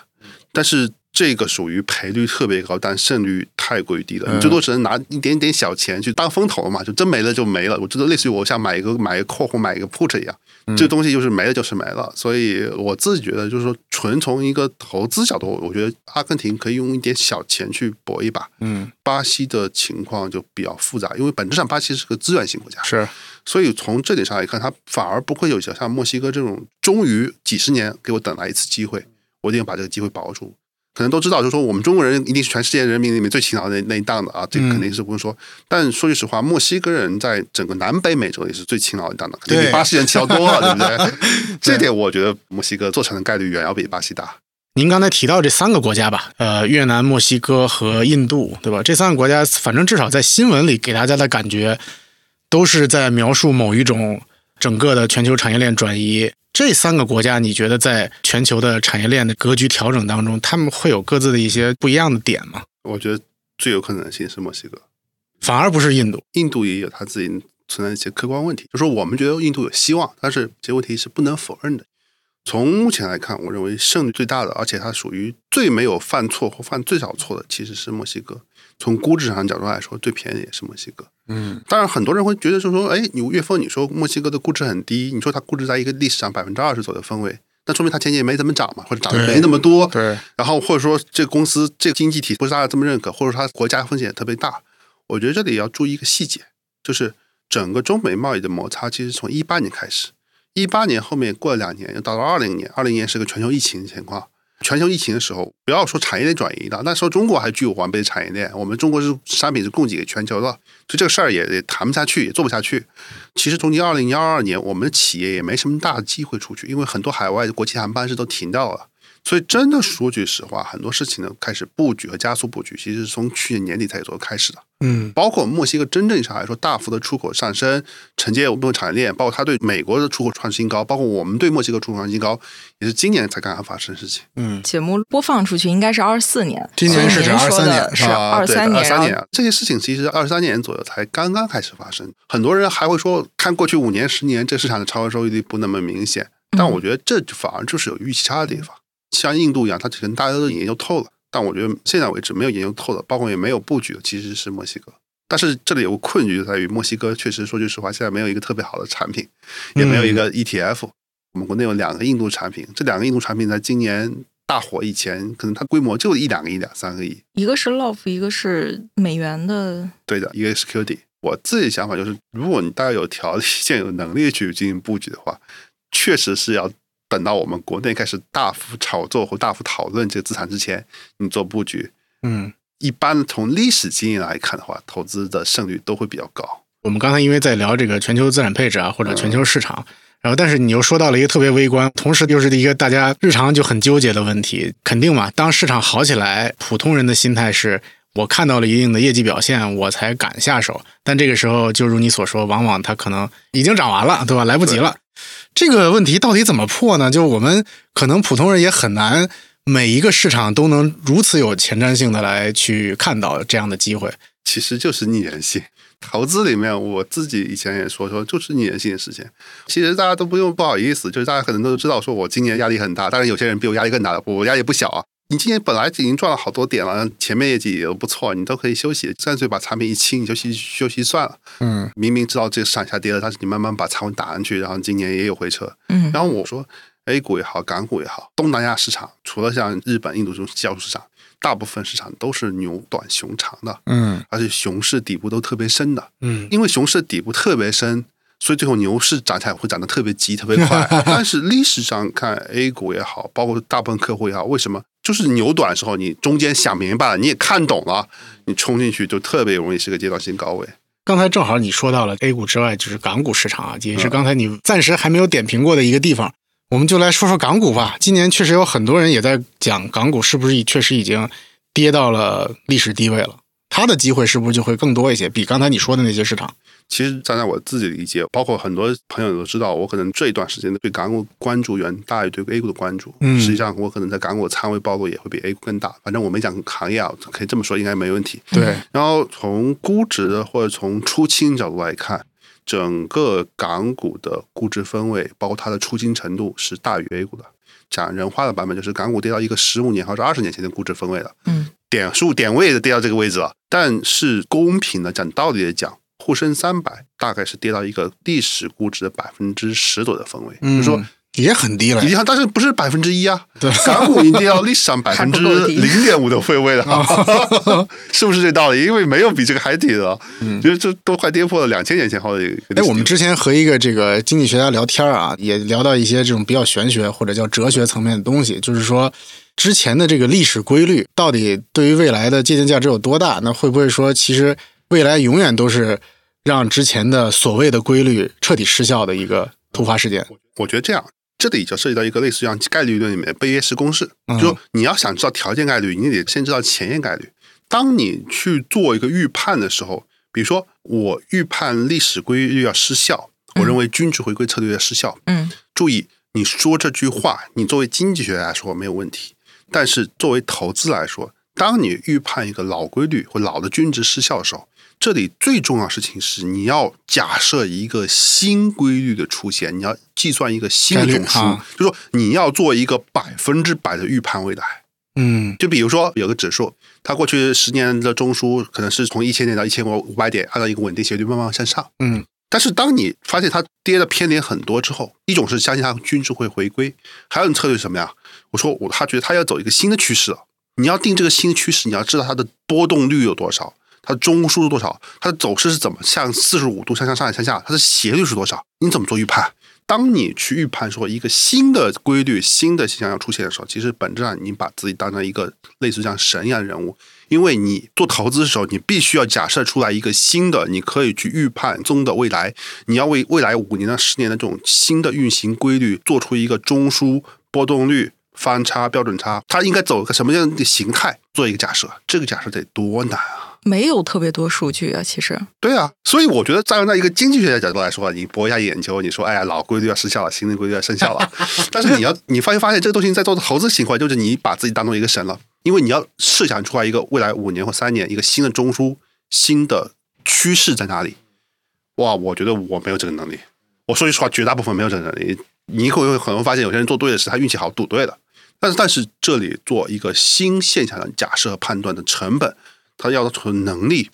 但是这个属于赔率特别高，但胜率太过于低了。嗯你最多只能拿一点点小钱去当风投嘛，就真没了就没了。我觉得类似于我像买一个买一个 call 或买一个 put 一样，这东西就是没了就是没了。所以我自己觉得，就是说纯从一个投资角度，我觉得阿根廷可以用一点小钱去搏一把。嗯，巴西的情况就比较复杂，因为本质上巴西是个资源型国家，是，所以从这点上来看，它反而不会有像墨西哥这种终于几十年给我等来一次机会，我一定要把这个机会把握住。可能都知道，就是说我们中国人一定是全世界人民里面最勤劳的那那一档的啊，这个肯定是不用说。但说句实话，墨西哥人在整个南北美洲也是最勤劳的一档的，肯定比巴西人勤劳多了，对不对？这点我觉得墨西哥做成的概率远要比巴西大。您刚才提到这三个国家吧，呃，越南、墨西哥和印度，对吧？这三个国家，反正至少在新闻里给大家的感觉，都是在描述某一种整个的全球产业链转移。这三个国家，你觉得在全球的产业链的格局调整当中，他们会有各自的一些不一样的点吗？我觉得最有可能性是墨西哥。反而不是印度。印度也有他自己存在一些客观问题，就说我们觉得印度有希望，但是这些问题是不能否认的。从目前来看，我认为胜率最大的，而且它属于最没有犯错或犯最少错的，其实是墨西哥。从估值上角度来说，最便宜也是墨西哥。嗯，当然，很多人会觉得，就是说，哎，你岳峰，你说墨西哥的估值很低，你说它估值在一个历史上百分之二十左右的分位，那说明它前景也没怎么涨嘛，或者涨得没那么多。对，然后或者说这个公司这个经济体不是大家这么认可，或者说它国家风险也特别大。我觉得这里要注意一个细节，就是整个中美贸易的摩擦其实从一八年开始，一八年后面过了两年，又到了二零年，二零年是个全球疫情的情况。全球疫情的时候，不要说产业链转移的，那时候中国还具有完备的产业链，我们中国是商品是供给给全球的，所以这个事儿也也谈不下去，也做不下去。其实从今二零幺二年，我们的企业也没什么大的机会出去，因为很多海外的国际航班是都停掉了。所以真的说句实话，很多事情呢开始布局和加速布局，其实是从去年年底才有做开始的。嗯包括墨西哥真正上来说大幅的出口上升，承接我们的产业链，包括它对美国的出口创新高，包括我们对墨西哥出口创新高，也是今年才刚刚发生的事情。嗯，节目播放出去应该是二四年，今年是指所以您说23年是二三年，二三年啊，这些事情其实二三年左右才刚刚开始发生。很多人还会说，看过去五年、十年，这市场的超额收益率不那么明显。但我觉得这反而就是有预期差的地方。像印度一样，它可能大家都研究透了，但我觉得现在为止没有研究透的，包括也没有布局的，其实是墨西哥。但是这里有个困局就在于，墨西哥确实说句实话，现在没有一个特别好的产品，也没有一个 ETF。我们国内有两个印度产品，这两个印度产品在今年大火以前，可能它规模就一两个亿、两三个亿。一个是 Love，一个是美元的，对的，一个 security。我自己想法就是，如果你大家有条件、有能力去进行布局的话，确实是要等到我们国内开始大幅炒作或大幅讨论这个资产之前，你做布局。嗯，一般从历史经验来看的话，投资的胜率都会比较高。我们刚才因为在聊这个全球资产配置啊，或者全球市场，然后但是你又说到了一个特别微观，同时又是一个大家日常就很纠结的问题。肯定嘛，当市场好起来，普通人的心态是我看到了一定的业绩表现，我才敢下手。但这个时候，就如你所说，往往它可能已经涨完了，对吧？来不及了。这个问题到底怎么破呢？就是我们可能普通人也很难每一个市场都能如此有前瞻性的来去看到这样的机会。其实就是逆人性。投资里面，我自己以前也说说，就是逆人性的事情。其实大家都不用不好意思，就是大家可能都知道，说我今年压力很大，当然有些人比我压力更大，我压力不小啊。你今年本来已经赚了好多点了，前面业绩也都不错，你都可以休息，干脆把产品一清，你休息休息算了。嗯明明知道这个市场下跌了，但是你慢慢把仓位打上去，然后今年也有回撤。嗯然后我说，A 股也好，港股也好，东南亚市场除了像日本、印度这种交易市场，大部分市场都是牛短熊长的，嗯而且熊市底部都特别深的。嗯因为熊市底部特别深，所以最后牛市涨起来会涨得特别急、特别快。但是历史上看 A 股也好，包括大部分客户也好，为什么就是牛短的时候，你中间想明白了，你也看懂了，你冲进去就特别容易是个阶段性高位。刚才正好你说到了 A 股之外，就是港股市场啊，也是刚才你暂时还没有点评过的一个地方。我们就来说说港股吧。今年确实有很多人也在讲港股是不是确实已经跌到了历史低位了，它的机会是不是就会更多一些？比刚才你说的那些市场，其实站在我自己的理解，包括很多朋友都知道，我可能这一段时间对港股关注远大于对 A 股的关注。嗯实际上我可能在港股的仓位暴露也会比 A 股更大。反正我没讲行业啊，可以这么说，应该没问题。对，然后从估值或者从出清角度来看，整个港股的估值分位，包括它的出清程度是大于 A 股的。讲人话的版本就是港股跌到一个十五年或者二十年前的估值分位了，嗯，点数点位的跌到这个位置了。但是公平的讲道理的讲，沪深三百大概是跌到一个历史估值的百分之十左右的分位，嗯就是说嗯也很低了你。看，但是不是百分之一啊？对港股已经跌到历史上百分之零点五的 位位了，是不是这道理？因为没有比这个还低的，嗯就是这都快跌破了两千年前后的一个哎，我们之前和一个这个经济学家聊天啊，也聊到一些这种比较玄学或者叫哲学层面的东西，就是说之前的这个历史规律到底对于未来的借鉴价值有多大？那会不会说其实未来永远都是让之前的所谓的规律彻底失效的一个突发事件？我觉得这样，这里就涉及到一个类似像概率论里面的贝叶式公式，就你要想知道条件概率，你得先知道前验概率。当你去做一个预判的时候，比如说我预判历史规律要失效，我认为均值回归策略要失效，嗯。注意，你说这句话，你作为经济学来说没有问题，但是作为投资来说，当你预判一个老规律或老的均值失效的时候，这里最重要的事情是，你要假设一个新规律的出现，你要计算一个新的概率中枢，啊就说你要做一个百分之百的预判未来。嗯就比如说有个指数，它过去十年的中枢可能是从一千点到一千五百点，按照一个稳定斜率慢慢向上。嗯但是当你发现它跌的偏点很多之后，一种是相信它均值会回归，还有一种策略是什么呀？我说我他觉得他要走一个新的趋势，你要定这个新的趋势，你要知道它的波动率有多少，它的中枢是多少，它的走势是怎么向四十五度向上上向下，它的斜率是多少，你怎么做预判？当你去预判说一个新的规律、新的现象要出现的时候，其实本质上你把自己当成一个类似像神一样的人物，因为你做投资的时候，你必须要假设出来一个新的，你可以去预判中的未来，你要为未来五年到十年的这种新的运行规律做出一个中枢波动率。翻差、标准差，它应该走个什么样的形态？做一个假设，这个假设得多难啊！没有特别多数据啊，其实对啊，所以我觉得站在一个经济学的角度来说，你博一下眼球，你说哎呀老规律要失效了，新的规律要生效了，但是你要你发现发现这个东西在做投资情况，就是你把自己当做一个神了，因为你要设想出来一个未来五年或三年一个新的中枢、新的趋势在哪里。哇，我觉得我没有这个能力。我说句实话，绝大部分没有这个能力。你可能可能发现有些人做对的事他运气好赌对了，但是但是这里做一个新现象的假设和判断的成本，它要求能力，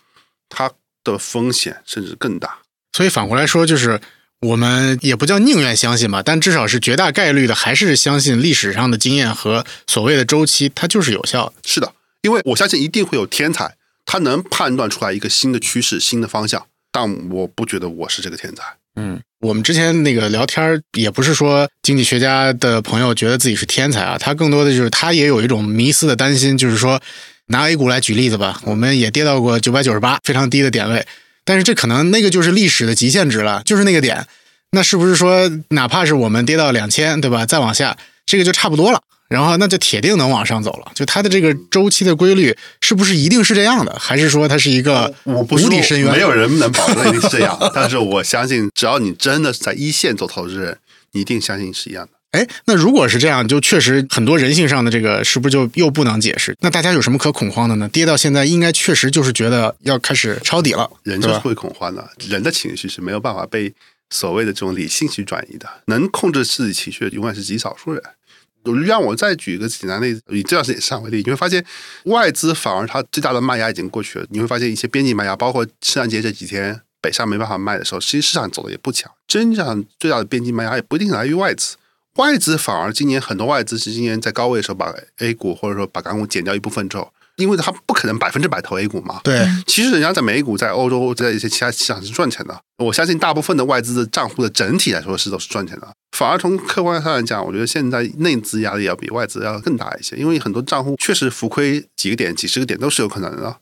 它的风险甚至更大。所以反过来说，就是我们也不叫宁愿相信吧，但至少是绝大概率的，还是相信历史上的经验和所谓的周期，它就是有效的。是的，因为我相信一定会有天才，他能判断出来一个新的趋势、新的方向，但我不觉得我是这个天才。嗯，我们之前那个聊天也不是说经济学家的朋友觉得自己是天才啊，他更多的就是他也有一种迷思的担心，就是说拿 A 股来举例子吧，我们也跌到过九百九十八，非常低的点位，但是这可能那个就是历史的极限值了，就是那个点，那是不是说哪怕是我们跌到两千，对吧？再往下，这个就差不多了。然后那就铁定能往上走了，就它的这个周期的规律是不是一定是这样的，还是说它是一个无底深渊？没有人能保证一定是这样，但是我相信，只要你真的是在一线做投资人，你一定相信是一样的。哎，那如果是这样，就确实很多人性上的这个是不是就又不能解释？那大家有什么可恐慌的呢？跌到现在，应该确实就是觉得要开始抄底了，人就是会恐慌的，人的情绪是没有办法被所谓的这种理性去转移的，能控制自己情绪的永远是极少数人。让我再举一个简单例子，以这段时间上为例，你会发现外资反而它最大的卖压已经过去了。你会发现一些边际卖压，包括圣诞节这几天北上没办法卖的时候，其实市场走的也不强。真正最大的边际卖压也不一定来于外资，外资反而今年很多外资是今年在高位的时候把 A 股或者说把港股减掉一部分之后，因为它不可能百分之百投 A 股嘛，对，其实人家在美股、在欧洲、在一些其他市场是赚钱的。我相信大部分的外资的账户的整体来说是都是赚钱的。反而从客观上来讲，我觉得现在内资压力要比外资要更大一些，因为很多账户确实浮亏几个点、几十个点都是有可能的。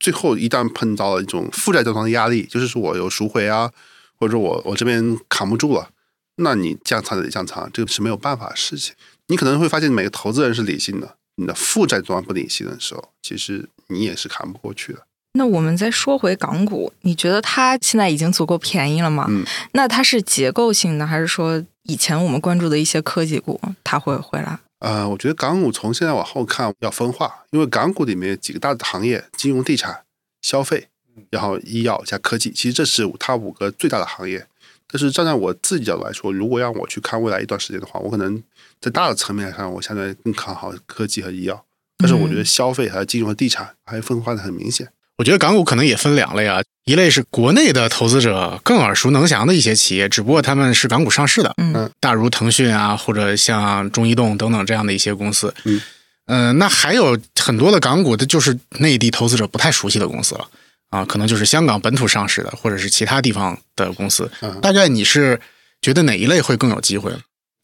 最后一旦碰到了一种负债对方的压力，就是说我有赎回啊，或者说我我这边扛不住了，那你降仓得降仓，这个是没有办法的事情。你可能会发现每个投资人是理性的，你的负债端不理性的时候，其实你也是扛不过去的。那我们再说回港股，你觉得它现在已经足够便宜了吗？嗯，那它是结构性的，还是说以前我们关注的一些科技股它会回来？呃，我觉得港股从现在往后看要分化，因为港股里面几个大的行业：金融、地产、消费，然后医药加科技。其实这是它五个最大的行业。但是站在我自己角度来说，如果让我去看未来一段时间的话，我可能在大的层面上，我现在更看好科技和医药。但是我觉得消费还有金融和地产还分化的很明显。我觉得港股可能也分两类啊，一类是国内的投资者更耳熟能详的一些企业，只不过他们是港股上市的，嗯大如腾讯啊，或者像中移动等等这样的一些公司。嗯，呃，那还有很多的港股的就是内地投资者不太熟悉的公司了啊，可能就是香港本土上市的，或者是其他地方的公司。嗯大概你是觉得哪一类会更有机会？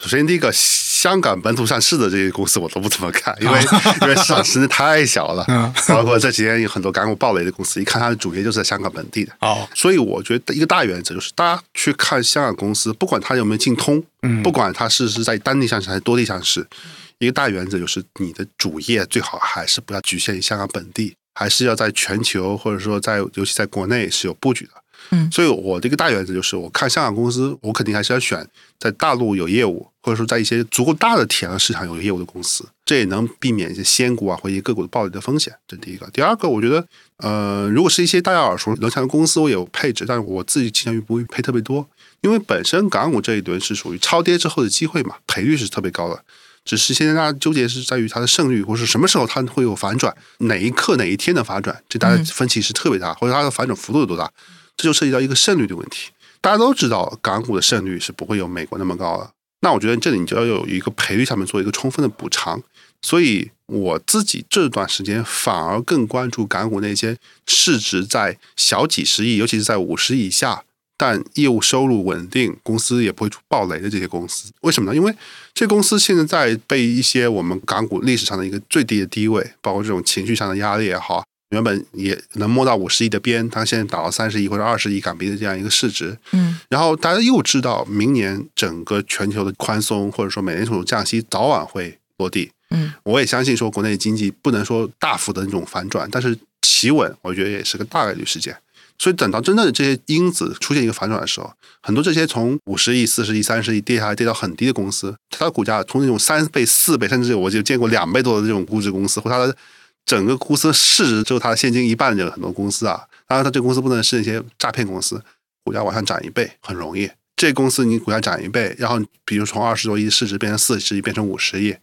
首先，第一个香港本土上市的这些公司我都不怎么看，因为 因为市场实在太小了。嗯，包括这几天有很多港股暴雷的公司，一看它的主业就是在香港本地的。哦，所以我觉得一个大原则就是，大家去看香港公司，不管它有没有进通，嗯不管它是是在单地上市还是多地上市，一个大原则就是你的主业最好还是不要局限于香港本地，还是要在全球或者说在尤其在国内是有布局的。嗯所以我的一个大原则就是，我看香港公司，我肯定还是要选在大陆有业务，或者说在一些足够大的体量市场有业务的公司，这也能避免一些仙股啊或一些个股的暴利的风险。这是第一个。第二个，我觉得，呃，如果是一些大家耳熟能详的公司，我也有配置，但是我自己倾向于不会配特别多，因为本身港股这一轮是属于超跌之后的机会嘛，赔率是特别高的。只是现在大家纠结是在于它的胜率，或是什么时候它会有反转，哪一刻哪一天的反转，这大家分歧是特别大，或者它的反转幅度有多大，这就涉及到一个胜率的问题。大家都知道港股的胜率是不会有美国那么高的，那我觉得这里你就要有一个赔率上面做一个充分的补偿。所以我自己这段时间反而更关注港股那些市值在小几十亿，尤其是在五十以下，但业务收入稳定，公司也不会出暴雷的这些公司。为什么呢？因为这公司现在在被一些我们港股历史上的一个最低的低位，包括这种情绪上的压力也好，原本也能摸到五十亿的边，它现在打到三十亿或者二十亿港币的这样一个市值，嗯。然后大家又知道明年整个全球的宽松或者说美联储降息早晚会落地，嗯，我也相信说国内经济不能说大幅的那种反转，但是企稳，我觉得也是个大概率事件。所以等到真正的这些因子出现一个反转的时候，很多这些从五十亿、四十亿、三十亿跌下来跌到很低的公司，它的股价从那种三倍、四倍，甚至我就见过两倍多的这种估值公司，或它的整个公司市值只有它的现金一半的很多公司啊，当然它这个公司不能是那些诈骗公司，股价往上涨一倍很容易。这公司你股价涨一倍，然后比如从二十多亿市值变成四十亿，变成五十亿，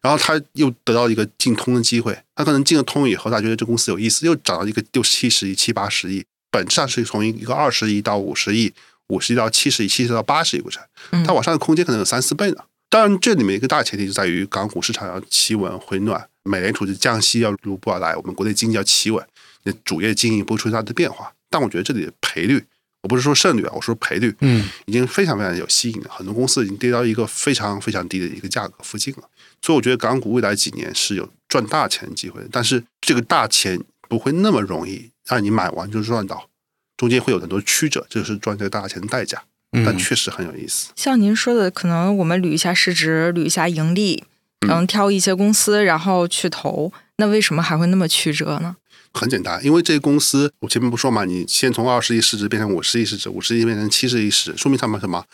然后他又得到一个进通的机会，他可能进了通以后，他觉得这公司有意思，又涨到一个六七十亿、七八十亿，本质上是从一个二十亿到五十亿，五十亿到七十亿，七十到八十亿股权，它往上的空间可能有三四倍呢。当然，这里面一个大前提就在于港股市场要企稳回暖，美联储的降息要如步而来，我们国内经济要企稳，那主业经营不会出现大的变化。但我觉得这里的赔率，我不是说胜率啊，我说赔率，嗯，已经非常非常有吸引力，很多公司已经跌到一个非常非常低的一个价格附近了。所以我觉得港股未来几年是有赚大钱的机会，但是这个大钱不会那么容易让你买完就赚到，中间会有很多曲折，这就是赚这个大钱的代价。但嗯确实很有意思。像您说的，可能我们捋一下市值，捋一下盈利，嗯，挑一些公司，然后去投。那为什么还会那么曲折呢？很简单，因为这些公司，我前面不说嘛，你先从二十亿市值变成五十亿市值，五十亿变成七十亿市值，说明他们什么？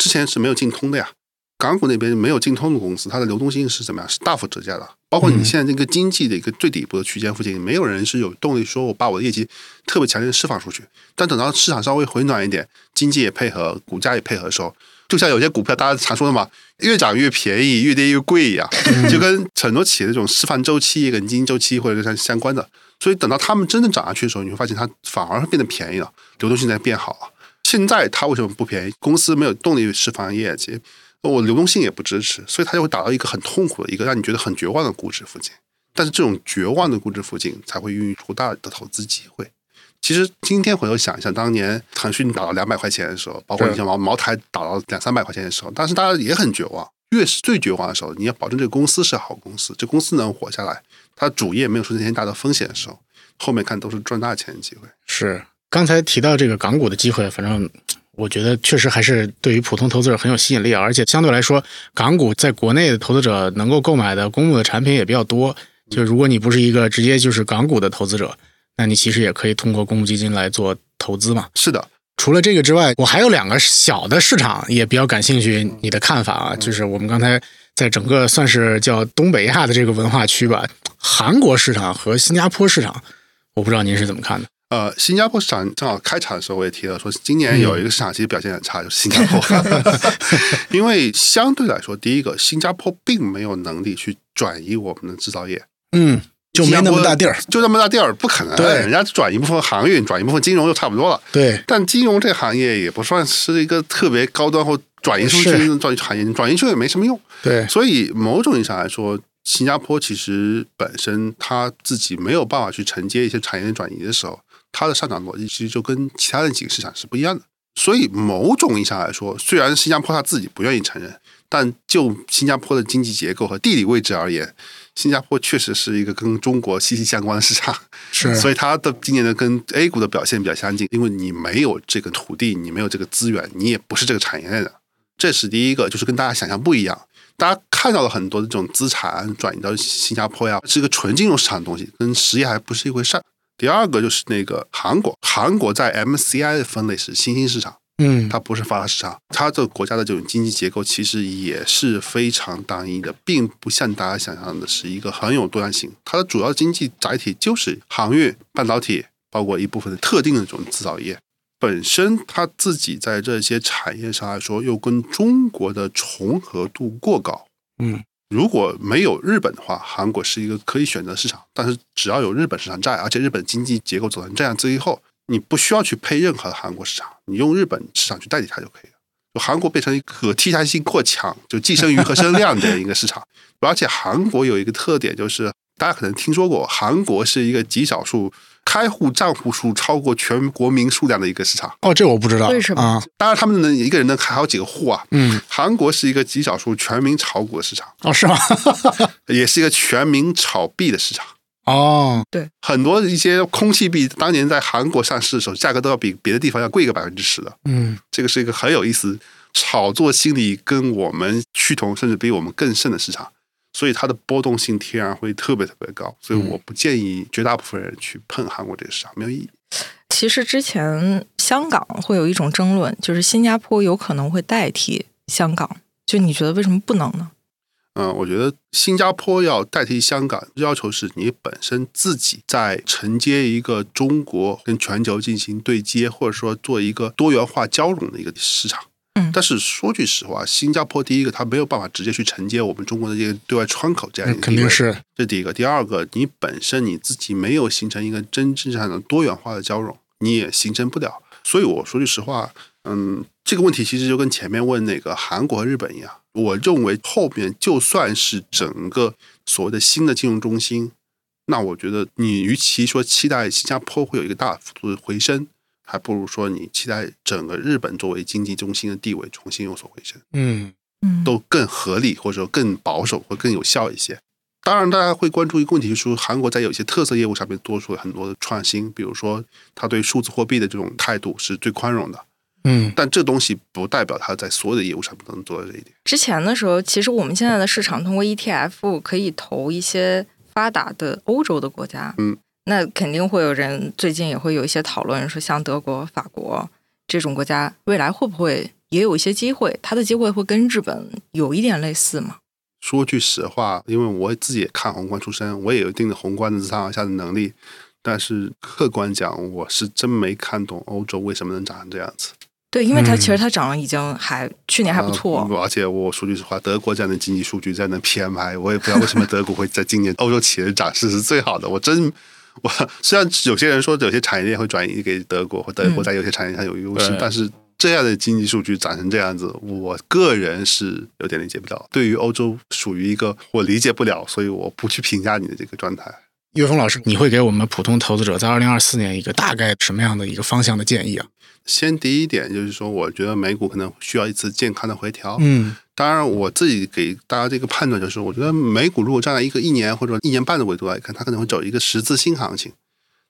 之前是没有进通的呀。港股那边没有进通的公司，它的流动性是怎么样？是大幅折价的。包括你嗯现在这个经济的一个最底部的区间附近，没有人是有动力说我把我的业绩特别强烈的释放出去。但等到市场稍微回暖一点，经济也配合，股价也配合的时候，就像有些股票大家常说的嘛，越涨越便宜，越跌越贵一样，就跟很多企业的这种释放周期跟经济周期或者是相关的。所以等到他们真正涨上去的时候，你会发现它反而变得便宜了，流动性在变好了。现在它为什么不便宜？公司没有动力释放业绩，我流动性也不支持，所以它就会打到一个很痛苦的一个让你觉得很绝望的估值附近。但是这种绝望的估值附近才会孕育出大的投资机会。其实今天回头想一想，当年腾讯打到两百块钱的时候，包括你像茅茅台打到两三百块钱的时候，当时大家也很绝望。越是最绝望的时候，你要保证这个公司是好公司，这公司能活下来，它主业没有出现天大的风险的时候，后面看都是赚大钱的机会。是刚才提到这个港股的机会，反正我觉得确实还是对于普通投资者很有吸引力啊，而且相对来说，港股在国内的投资者能够购买的公募的产品也比较多。就如果你不是一个直接就是港股的投资者，那你其实也可以通过公募基金来做投资嘛。是的，除了这个之外，我还有两个小的市场也比较感兴趣，你的看法啊，就是我们刚才在整个算是叫东北亚的这个文化区吧，韩国市场和新加坡市场，我不知道您是怎么看的。呃，新加坡市场正好开场的时候我也提了，说今年有一个市场其实表现很差，就是新加坡，因为相对来说，第一个，新加坡并没有能力去转移我们的制造业，嗯，就没那么大地儿。就那么大地儿不可能，对。人家转一部分航运，转一部分金融就差不多了。对，但金融这个行业也不算是一个特别高端或转移出去是。的转移行业，转移出去也没什么用。对，所以某种意义上来说，新加坡其实本身它自己没有办法去承接一些产业转移的时候，它的上涨逻辑其实就跟其他的几个市场是不一样的。所以某种意义上来说，虽然新加坡它自己不愿意承认，但就新加坡的经济结构和地理位置而言，新加坡确实是一个跟中国息息相关的市场。是，所以它的今年的跟 A 股的表现比较相近，因为你没有这个土地，你没有这个资源，你也不是这个产业链的，这是第一个，就是跟大家想象不一样。大家看到了很多的这种资产转移到新加坡呀，是一个纯金融市场的东西，跟实业还不是一回事儿。第二个就是那个韩国，韩国在 MCI 的分类是新兴市场，嗯，它不是发达市场。它这个国家的这种经济结构其实也是非常单一的，并不像大家想象的是一个很有多样性。它的主要经济载体就是航运、半导体，包括一部分的特定的这种制造业。本身它自己在这些产业上来说，又跟中国的重合度过高。嗯，如果没有日本的话，韩国是一个可以选择市场。但是只要有日本市场在，而且日本经济结构走成这样之后，你不需要去配任何的韩国市场，你用日本市场去代替它就可以了。就韩国变成一个可替代性过强，就寄生鱼和生量的一个市场。而且韩国有一个特点，就是大家可能听说过，韩国是一个极少数开户账户数超过全国民数量的一个市场。哦，这我不知道，为什么啊？当然，他们能一个人能开好几个户啊。嗯，韩国是一个极少数全民炒股的市场，哦，是吗？也是一个全民炒币的市场。哦，对很多一些空气币当年在韩国上市的时候，价格都要比别的地方要贵个百分之十的。嗯，这个是一个很有意思，炒作心理跟我们趋同，甚至比我们更甚的市场，所以它的波动性天然会特别特别高。所以我不建议绝大部分人去碰韩国这个市场，没有意义。其实之前香港会有一种争论，就是新加坡有可能会代替香港，就你觉得为什么不能呢？嗯，我觉得新加坡要代替香港，要求是你本身自己在承接一个中国跟全球进行对接，或者说做一个多元化交融的一个市场。嗯但是说句实话，新加坡第一个它没有办法直接去承接我们中国的这个对外窗口这样一个肯定是，这第一个。第二个，你本身你自己没有形成一个真正上的多元化的交融，你也形成不了。所以我说句实话，嗯，这个问题其实就跟前面问那个韩国和日本一样，我认为后面就算是整个所谓的新的金融中心，那我觉得你与其说期待新加坡会有一个大幅度的回升，还不如说你期待整个日本作为经济中心的地位重新有所回升。嗯，嗯，都更合理，或者说更保守会更有效一些。当然，大家会关注一个问题，就是说韩国在有些特色业务上面做出了很多的创新，比如说它对数字货币的这种态度是最宽容的，嗯，但这东西不代表它在所有的业务上面都能做到这一点。之前的时候，其实我们现在的市场通过 ETF 可以投一些发达的欧洲的国家，嗯，那肯定会有人最近也会有一些讨论，说像德国、法国这种国家，未来会不会也有一些机会？它的机会会跟日本有一点类似吗？说句实话，因为我自己也看宏观出身，我也有一定的宏观的自上而下的能力，但是客观讲，我是真没看懂欧洲为什么能长成这样子。对，因为它嗯其实它涨了已经还、去年还不错，呃而且我说句实话，德国这样的经济数据，这样的 PMI，我也不知道为什么德国会在今年 欧洲企业的涨势是最好的。我真，我虽然有些人说有些产业链会转移给德国，或德国嗯在有些产业上有优势，对但是这样的经济数据涨成这样子，我个人是有点理解不了。对于欧洲，属于一个我理解不了，所以我不去评价你的这个状态。岳峰老师，你会给我们普通投资者在二零二四年一个大概什么样的一个方向的建议啊？先第一点就是说，我觉得美股可能需要一次健康的回调。嗯当然，我自己给大家这个判断就是，我觉得美股如果站在一个一年或者一年半的维度来看，它可能会走一个十字星行情。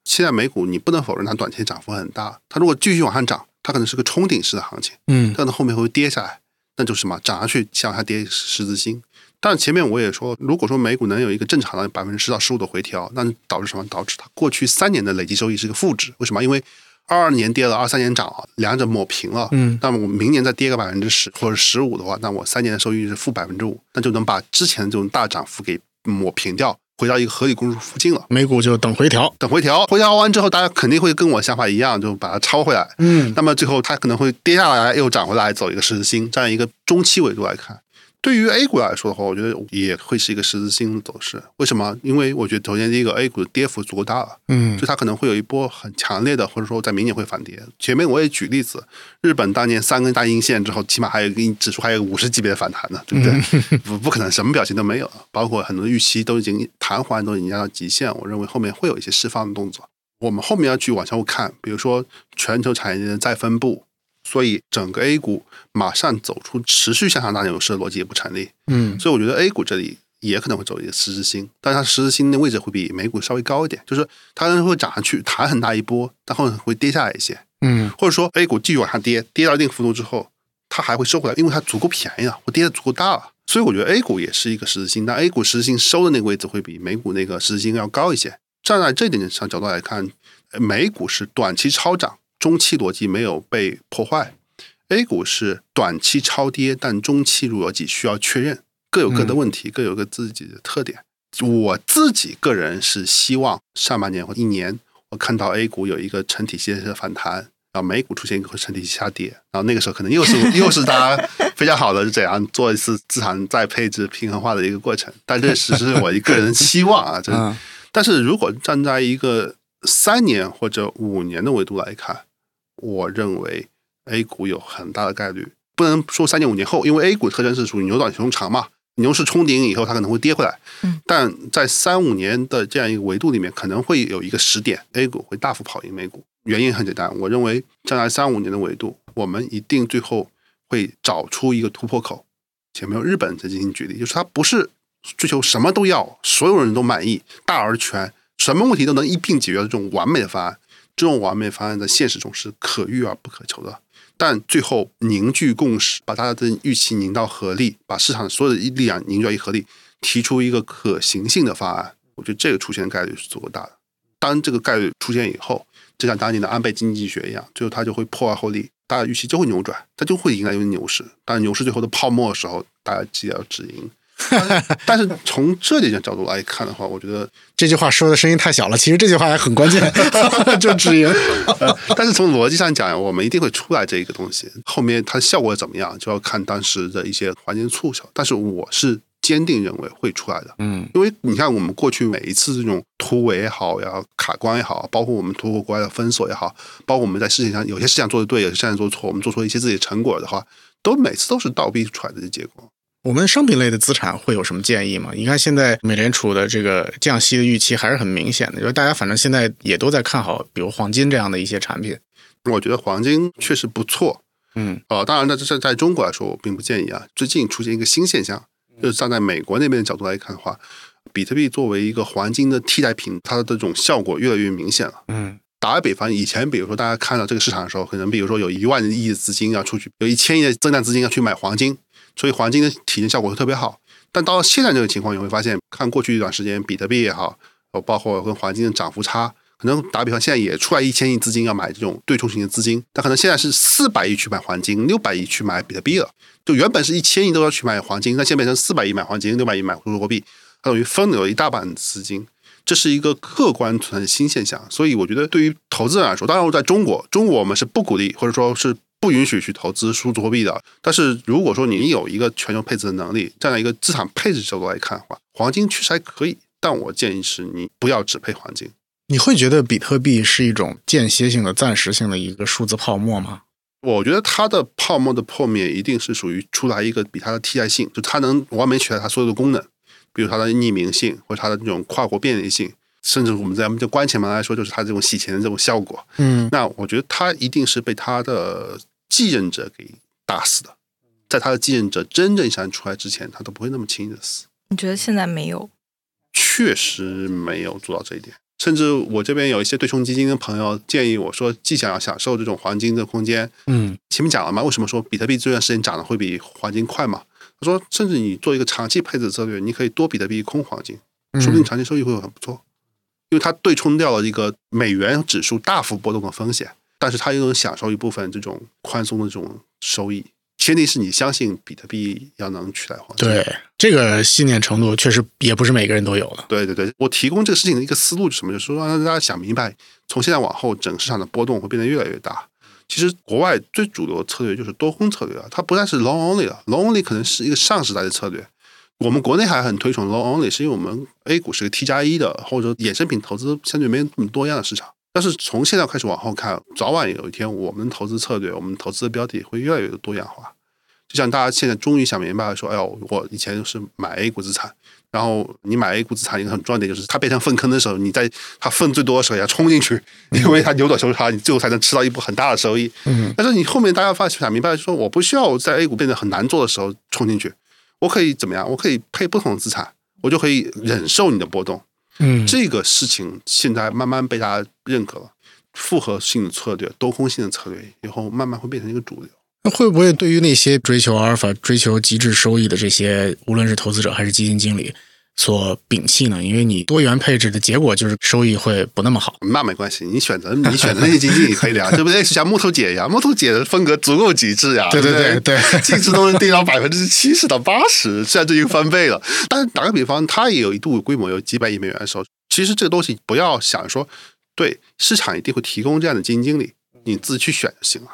现在美股你不能否认它短期涨幅很大，它如果继续往上涨，它可能是个冲顶式的行情，嗯但它后面会跌下来，那就是什么涨上去向下跌十字星。但是前面我也说，如果说美股能有一个正常的百分之十到十五的回调，那导致什么？导致它过去三年的累计收益是个负值。为什么？因为二二年跌了，二三年涨了，两者抹平了。嗯那么我明年再跌个百分之十或者十五的话，那我三年的收益是负百分之五，那就能把之前的这种大涨幅给抹平掉，回到一个合理公式附近了。美股就等回调。等回调，回调完之后，大家肯定会跟我想法一样，就把它抄回来。嗯那么最后它可能会跌下来，又涨回来，走一个十字星，这样一个中期维度来看。对于 A 股来说的话，我觉得也会是一个十字星的走势。为什么？因为我觉得首先第一个 A 股的跌幅足够大了，嗯就它可能会有一波很强烈的，或者说在明年会反跌。前面我也举例子，日本当年三根大阴线之后，起码还有一个指数还有五十级别的反弹呢，对不对？不不可能什么表情都没有，包括很多预期都已经弹簧都已经压到极限，我认为后面会有一些释放的动作。我们后面要去往下看，比如说全球产业链的再分布，所以整个 A 股马上走出持续向上大牛市的逻辑也不成立。嗯所以我觉得 A 股这里也可能会走一个十字星，但是它十字星的位置会比美股稍微高一点，就是它会涨上去，弹很大一波，但后面会跌下来一些，嗯或者说 A 股继续往下跌，跌到一定幅度之后，它还会收回来，因为它足够便宜了，或跌的足够大了。所以我觉得 A 股也是一个十字星，但 A 股十字星收的那个位置会比美股那个十字星要高一些。站在这点上角度来看，美股是短期超涨，中期逻辑没有被破坏；A 股是短期超跌，但中期逻辑需要确认，各有各的问题，各有各自己的特点。我自己个人是希望上半年或一年，我看到 A 股有一个成体系的反弹，然后美股出现一个成体系下跌，然后那个时候可能又是 又是大家非常好的怎样做一次资产再配置平衡化的一个过程。但这只是我一个人期望啊，这。但是如果站在一个三年或者五年的维度来看，我认为 A 股有很大的概率，不能说三年五年后，因为 A 股特征是属于牛短熊长嘛，牛市冲顶以后它可能会跌回来。嗯，但在三五年的这样一个维度里面，可能会有一个时点，A 股会大幅跑赢美股。原因很简单，我认为将来三五年的维度，我们一定最后会找出一个突破口。前面有日本在进行举例，就是它不是。追求什么都要，所有人都满意，大而全，什么问题都能一并解决的这种完美的方案，这种完美方案在现实中是可遇而不可求的。但最后凝聚共识，把大家的预期拧到合力，把市场所有的力量凝聚到一合力，提出一个可行性的方案，我觉得这个出现的概率是足够大的。当这个概率出现以后，就像当年的安倍经济学一样，最后它就会破坏后力，大家预期就会扭转，它就会迎来一个牛市。当牛市最后的泡沫的时候，大家记得要止盈。但是从这点角度来看的话，我觉得 这句话说的声音太小了。其实这句话还很关键，就止盈。但是从逻辑上讲，我们一定会出来这一个东西。后面它效果怎么样，就要看当时的一些环境促销。但是我是坚定认为会出来的。嗯，因为你看我们过去每一次这种突围也好呀，卡关也好，包括我们突破国外的封锁也好，包括我们在事情上有些事情做的对，有些事情做错，我们做出一些自己的成果的话，都每次都是倒逼出来的结果。我们商品类的资产会有什么建议吗？你看现在美联储的这个降息的预期还是很明显的，就是大家反正现在也都在看好，比如黄金这样的一些产品。我觉得黄金确实不错，嗯，呃，当然在在在中国来说，我并不建议啊。最近出现一个新现象，就是站在美国那边的角度来看的话，比特币作为一个黄金的替代品，它的这种效果越来越明显了。嗯，打个比方，以前比如说大家看到这个市场的时候，可能比如说有一万亿的资金要出去，有一千亿的增量资金要去买黄金。所以黄金的体验效果会特别好，但到了现在这个情况，你会发现，看过去一段时间，比特币也好，包括跟黄金的涨幅差，可能打比方，现在也出来一千亿资金要买这种对冲型的资金，但可能现在是四百亿去买黄金，六百亿去买比特币了。就原本是一千亿都要去买黄金，那现在变成四百亿买黄金，六百亿买数字货币，它等于分流了一大半资金，这是一个客观存在的新现象。所以我觉得，对于投资人来说，当然我在中国，中国我们是不鼓励或者说是。不允许去投资数字货币的。但是如果说你有一个全球配置的能力，站在一个资产配置角度来看的话，黄金确实还可以。但我建议是你不要只配黄金。你会觉得比特币是一种间歇性的、暂时性的一个数字泡沫吗？我觉得它的泡沫的破灭一定是属于出来一个比它的替代性，就它能完美取代它所有的功能，比如它的匿名性或者它的这种跨国便利性，甚至我们在我们就关起门来说，就是它这种洗钱的这种效果。嗯，那我觉得它一定是被它的。继任者给打死的，在他的继任者真正想出来之前，他都不会那么轻易的死。你觉得现在没有？确实没有做到这一点。甚至我这边有一些对冲基金的朋友建议我说，既想要享受这种黄金的空间，嗯，前面讲了嘛，为什么说比特币这段时间涨的会比黄金快嘛？他说，甚至你做一个长期配置策略，你可以多比特币空黄金，说不定长期收益会很不错，因为它对冲掉了一个美元指数大幅波动的风险。但是他又能享受一部分这种宽松的这种收益，前提是你相信比特币要能取代黄金。对这个信念程度，确实也不是每个人都有的。对对对，我提供这个事情的一个思路是什么？就是说让大家想明白，从现在往后，整个市场的波动会变得越来越大。其实国外最主流的策略就是多空策略啊，它不再是 long only 了，long only 可能是一个上时代的策略。我们国内还很推崇 long only，是因为我们 A 股是个 T 加一的，或者衍生品投资相对没那么多样的市场。但是从现在开始往后看，早晚有一天，我们投资策略、我们投资的标的会越来越多样化。就像大家现在终于想明白了，说：“哎呦，我以前是买 A 股资产，然后你买 A 股资产一个很重要的点就是，它变成粪坑的时候，你在它粪最多的时候要冲进去，因为它牛短熊长，你最后才能吃到一波很大的收益。嗯。但是你后面大家发想明白，说我不需要在 A 股变得很难做的时候冲进去，我可以怎么样？我可以配不同的资产，我就可以忍受你的波动。嗯，这个事情现在慢慢被大家认可了，复合性的策略、多空性的策略，以后慢慢会变成一个主流。那会不会对于那些追求阿尔法、追求极致收益的这些，无论是投资者还是基金经理，所摒弃呢？因为你多元配置的结果就是收益会不那么好。那没关系，你选择你选择那些基金也可以的呀，对不对？像木头姐一样，木头姐的风格足够极致呀，对对对对对净值都 能跌到百分之七十到八十，虽然这已经翻倍了，但是打个比方，它也有一度规模有几百亿美元的时候，其实这个东西不要想说，对市场一定会提供这样的基金经理，你自己去选就行了。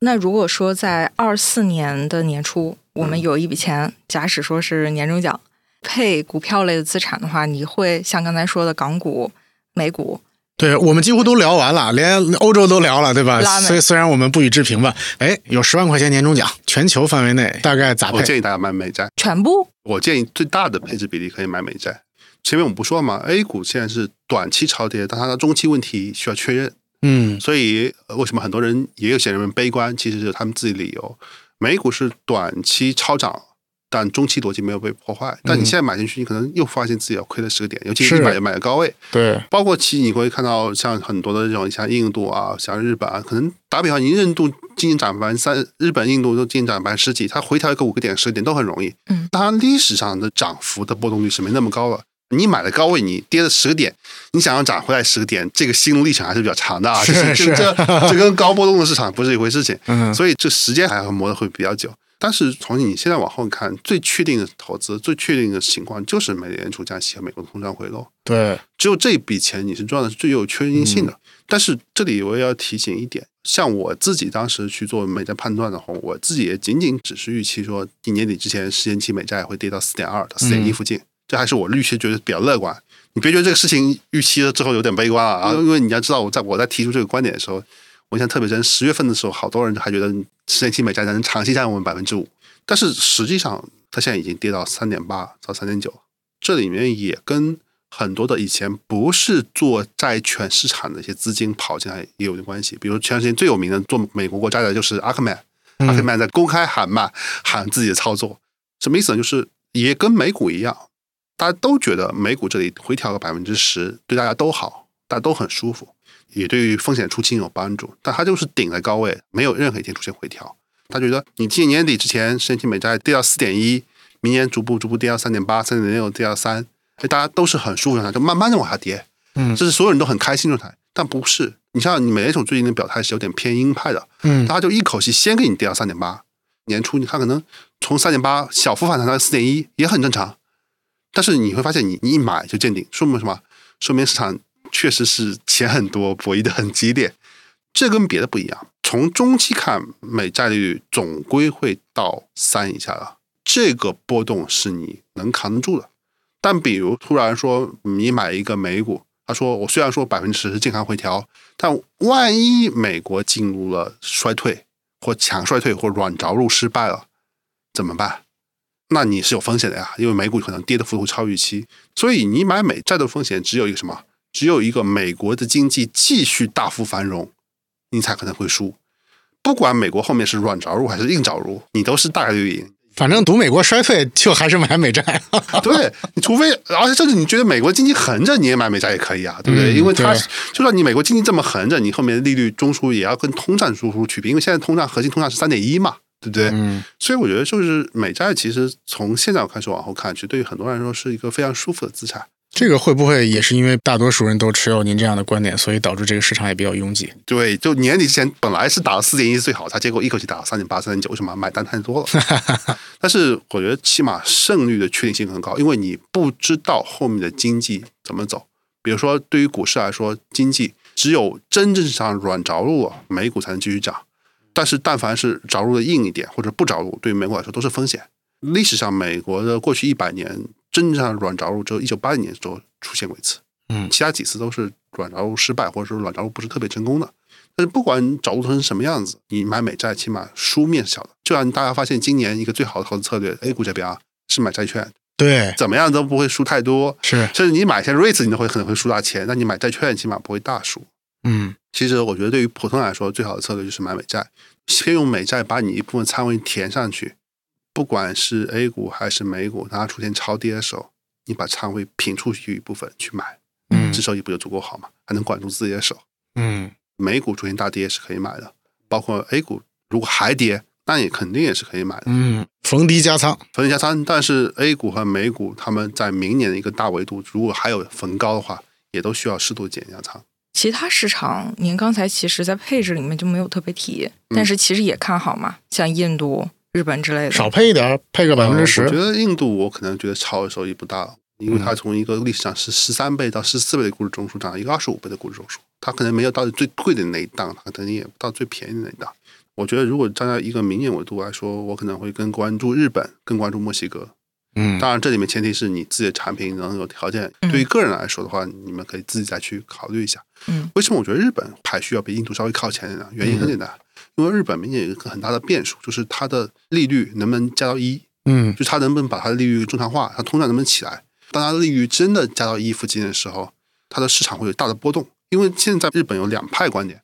那如果说在二四年的年初，我们有一笔钱，假使说是年终奖配股票类的资产的话，你会像刚才说的港股、美股，对我们几乎都聊完了，连欧洲都聊了，对吧所以虽然我们不予置评吧，哎，有十万块钱年终奖，全球范围内大概咋配？我建议大家买美债，全部我建议最大的配置比例可以买美债。前面我们不说了吗？A 股现在是短期超跌，但它的中期问题需要确认。嗯所以呃为什么很多人也有些人悲观，其实是有他们自己理由。美股是短期超涨，但中期逻辑没有被破坏。但你现在买进去，你可能又发现自己要亏了十个点，尤其是买买的高位。对，包括其实你会看到像很多的这种像印度啊，像日本啊，可能打比方，你印度今年涨百分之三，日本、印度都今年涨百分之十几，它回调一个五个点、十个点都很容易。嗯，它历史上的涨幅的波动率是没那么高了。你买了高位，你跌了十个点，你想要涨回来十个点，这个心路历程还是比较长的啊。是就是这这这 跟高波动的市场不是一回事情。嗯，所以这时间还要磨的会比较久。但是从你现在往后看，最确定的投资、最确定的情况就是美联储加息和美国通胀回落。对，只有这笔钱你是赚的是最有确定性的。但是这里我也要提醒一点，像我自己当时去做美债判断的话，我自己也仅仅只是预期说，一年底之前十年期美债会跌到四点二到四点一附近，这还是我预期觉得比较乐观。你别觉得这个事情预期了之后有点悲观啊，啊因为你要知道，我在我在提出这个观点的时候，我印象特别深，十月份的时候，好多人还觉得十年期美债能长期占我们百分之五，但是实际上它现在已经跌到三点八到三点九，这里面也跟很多的以前不是做债券市场的一些资金跑进来也有点关系。比如前段时间最有名的做美国国债的就是阿克曼，阿克曼在公开喊嘛喊自己的操作，什么意思呢？就是也跟美股一样，大家都觉得美股这里回调个百分之十对大家都好，大家都很舒服，也对于风险出清有帮助。但它就是顶在高位，没有任何一天出现回调。他觉得你今年年底之前，十年期美债跌到四点一，明年逐步逐步跌到三点八、三点六，跌到三，哎，大家都是很舒服状态，就慢慢的往下跌。嗯这是所有人都很开心的状态。但不是，你像你美联储最近的表态是有点偏鹰派的，嗯他就一口气先给你跌到三点八，年初你看可能从三点八小幅反弹到四点一也很正常，但是你会发现你你一买就见顶，说明什么？说明市场确实是钱很多，博弈的很激烈。这跟别的不一样，从中期看，美债利率总归会到三以下了，这个波动是你能扛得住的。但比如突然说你买一个美股，他说我虽然说百分之十是健康回调，但万一美国进入了衰退或强衰退或软着陆失败了，怎么办？那你是有风险的呀，因为美股可能跌的幅度超预期，所以你买美债的风险只有一个什么？只有一个美国的经济继续大幅繁荣，你才可能会输。不管美国后面是软着陆还是硬着陆，你都是大概率赢。反正赌美国衰退，就还是买美债。对你除非，而且甚至你觉得美国经济横着，你也买美债也可以啊，对不对？嗯因为它对就算你美国经济这么横着，你后面的利率中枢也要跟通胀中枢去比，因为现在通胀核心通胀是三点一嘛，对不对？嗯，所以我觉得就是美债，其实从现在开始往后看，其实对于很多人来说是一个非常舒服的资产。这个会不会也是因为大多数人都持有您这样的观点，所以导致这个市场也比较拥挤？对，就年底之前本来是打到四点一最好，他结果一口气打到三点八、三点九，为什么买单太多了？但是我觉得起码胜率的确定性很高，因为你不知道后面的经济怎么走。比如说，对于股市来说，经济只有真正上软着陆了，美股才能继续涨。但是，但凡是着陆的硬一点或者不着陆，对于美国来说都是风险。历史上，美国的过去一百年真正上软着陆只有一九八零年时候出现过一次，嗯其他几次都是软着陆失败，或者说软着陆不是特别成功的。但是不管着陆成什么样子，你买美债起码输面是小的。就像大家发现，今年一个最好的投资策略，A 股这边啊是买债券，对，怎么样都不会输太多。是，甚至你买一些 REITs，你都会可能会输大钱，那你买债券起码不会大输。嗯其实我觉得对于普通人来说，最好的策略就是买美债，先用美债把你一部分仓位填上去，不管是 A 股还是美股，当它出现超跌的时候，你把仓位平出去一部分去买，嗯这时候也不就足够好嘛，还能管住自己的手。嗯美股出现大跌是可以买的，包括 A 股如果还跌，那也肯定也是可以买的。嗯，逢低加仓。逢低加仓，但是 A 股和美股他们在明年的一个大维度，如果还有逢高的话，也都需要适度减一下仓。其他市场，您刚才其实在配置里面就没有特别提，嗯但是其实也看好嘛，像印度、日本之类的。少配一点，配个百分之十我觉。得印度我可能觉得超额收益不大，因为它从一个历史上是十三倍到十四倍的估值中枢涨到一个二十五倍的估值中枢，它可能没有到最贵的那一档，它可能也不到最便宜的那一档。我觉得如果站在一个明年维度来说，我可能会更关注日本，更关注墨西哥。嗯，当然，这里面前提是你自己的产品能有条件。嗯对于个人来说的话，你们可以自己再去考虑一下。嗯，为什么我觉得日本排序要比印度稍微靠前呢？原因很简单，因为日本明年有一个很大的变数，就是它的利率能不能加到一，嗯就它能不能把它的利率正常化，它通胀能不能起来？当它的利率真的加到一附近的时候，它的市场会有大的波动。因为现在日本有两派观点，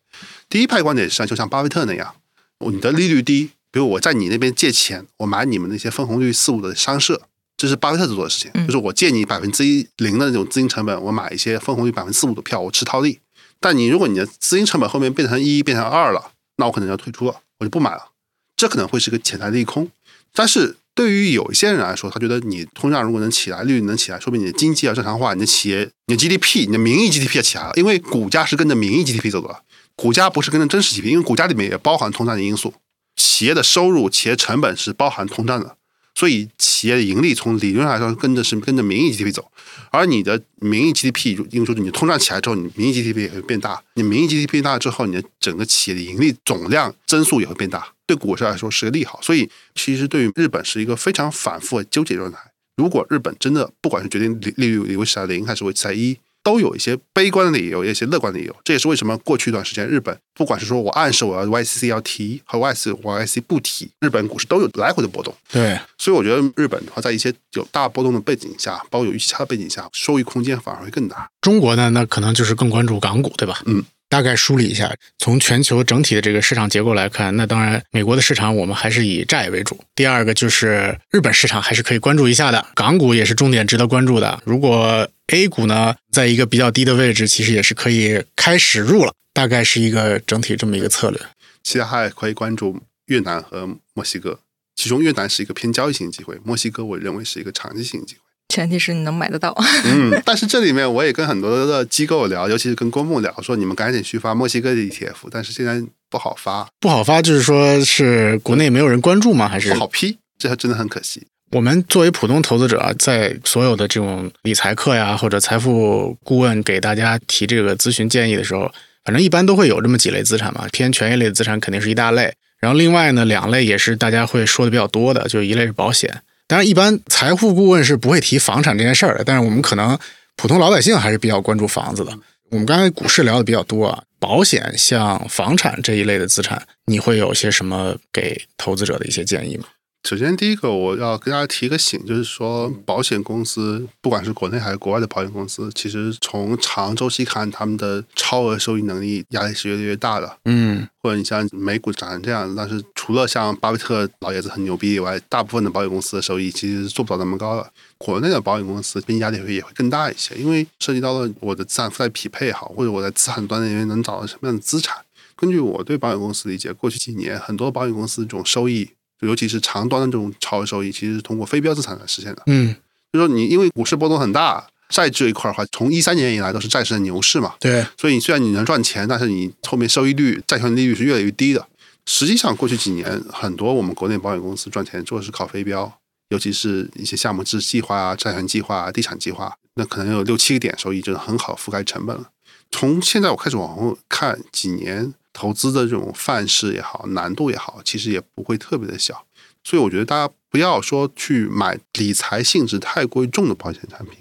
第一派观点实际上就像巴菲特那样，你的利率低，比如我在你那边借钱，我买你们那些分红率四五的商社，这是巴菲特做的事情，嗯就是我借你百分之一零的那种资金成本，我买一些分红率百分之四五的票，我吃套利。但你如果你的资金成本后面变成一变成二了，那我可能要退出了，我就不买了，这可能会是个潜在利空。但是对于有一些人来说，他觉得你通胀如果能起来，利率能起来，说明你的经济要正常化，你的企业、你的 GDP、你的名义 GDP 要起来了，因为股价是跟着名义 GDP 走的，股价不是跟着真实 GDP，因为股价里面也包含通胀的因素，企业的收入、企业成本是包含通胀的，所以企业的盈利从理论上来说跟着是跟着名义 GDP 走，而你的名义 GDP，因为说你通胀起来之后，你名义 GDP 也会变大，你名义 GDP 变大之后，你的整个企业的盈利总量增速也会变大，对股市来说是个利好。所以其实对于日本是一个非常反复的纠结状态。如果日本真的不管是决定利利率维持在零还是维持在一，都有一些悲观的理由，也有一些乐观的理由。这也是为什么过去一段时间日本不管是说我暗示我要 YCC 要提和 YC 我 YCC 不提，日本股市都有来回的波动。对，所以我觉得日本的话，在一些有大波动的背景下，包括有预期差的背景下，收益空间反而会更大。中国呢，那可能就是更关注港股，对吧？嗯，大概梳理一下，从全球整体的这个市场结构来看，那当然美国的市场我们还是以债为主。第二个就是日本市场还是可以关注一下的，港股也是重点值得关注的。如果 A 股呢，在一个比较低的位置，其实也是可以开始入了，大概是一个整体这么一个策略。其他还可以关注越南和墨西哥，其中越南是一个偏交易型机会，墨西哥我认为是一个长期性机会。前提是你能买得到。嗯，但是这里面我也跟很多的机构聊，尤其是跟公募聊，说你们赶紧去发墨西哥的 ETF，但是现在不好发，不好发，就是说是国内没有人关注吗？还是不好批，这还真的很可惜。我们作为普通投资者，在所有的这种理财课呀，或者财富顾问给大家提这个咨询建议的时候，反正一般都会有这么几类资产嘛。偏权益类的资产肯定是一大类，然后另外呢，两类也是大家会说的比较多的，就一类是保险。当然，一般财富顾问是不会提房产这件事儿的，但是我们可能普通老百姓还是比较关注房子的。我们刚才股市聊的比较多啊，保险像房产这一类的资产，你会有些什么给投资者的一些建议吗？首先，第一个我要跟大家提个醒，就是说，保险公司不管是国内还是国外的保险公司，其实从长周期看，他们的超额收益能力压力是越来越大的。嗯或者你像美股涨成这样，但是除了像巴菲特老爷子很牛逼以外，大部分的保险公司的收益其实是做不到那么高的。国内的保险公司边际压力会也会更大一些，因为涉及到了我的资产负债匹配也好，或者我在资产端那边能找到什么样的资产。根据我对保险公司理解，过去几年很多保险公司这种收益，尤其是长端的这种超额收益，其实是通过非标资产来实现的。嗯，就说你因为股市波动很大，债这一块的话，从一三年以来都是债市的牛市嘛，对，所以你虽然你能赚钱，但是你后面收益率、债券利率是越来越低的。实际上，过去几年很多我们国内保险公司赚钱做的是靠非标，尤其是一些项目制计划啊、债权计划啊、地产计划，那可能有六七个点收益，就是很好覆盖成本了。从现在我开始往后看，几年投资的这种范式也好，难度也好，其实也不会特别的小。所以我觉得大家不要说去买理财性质太过于重的保险产品，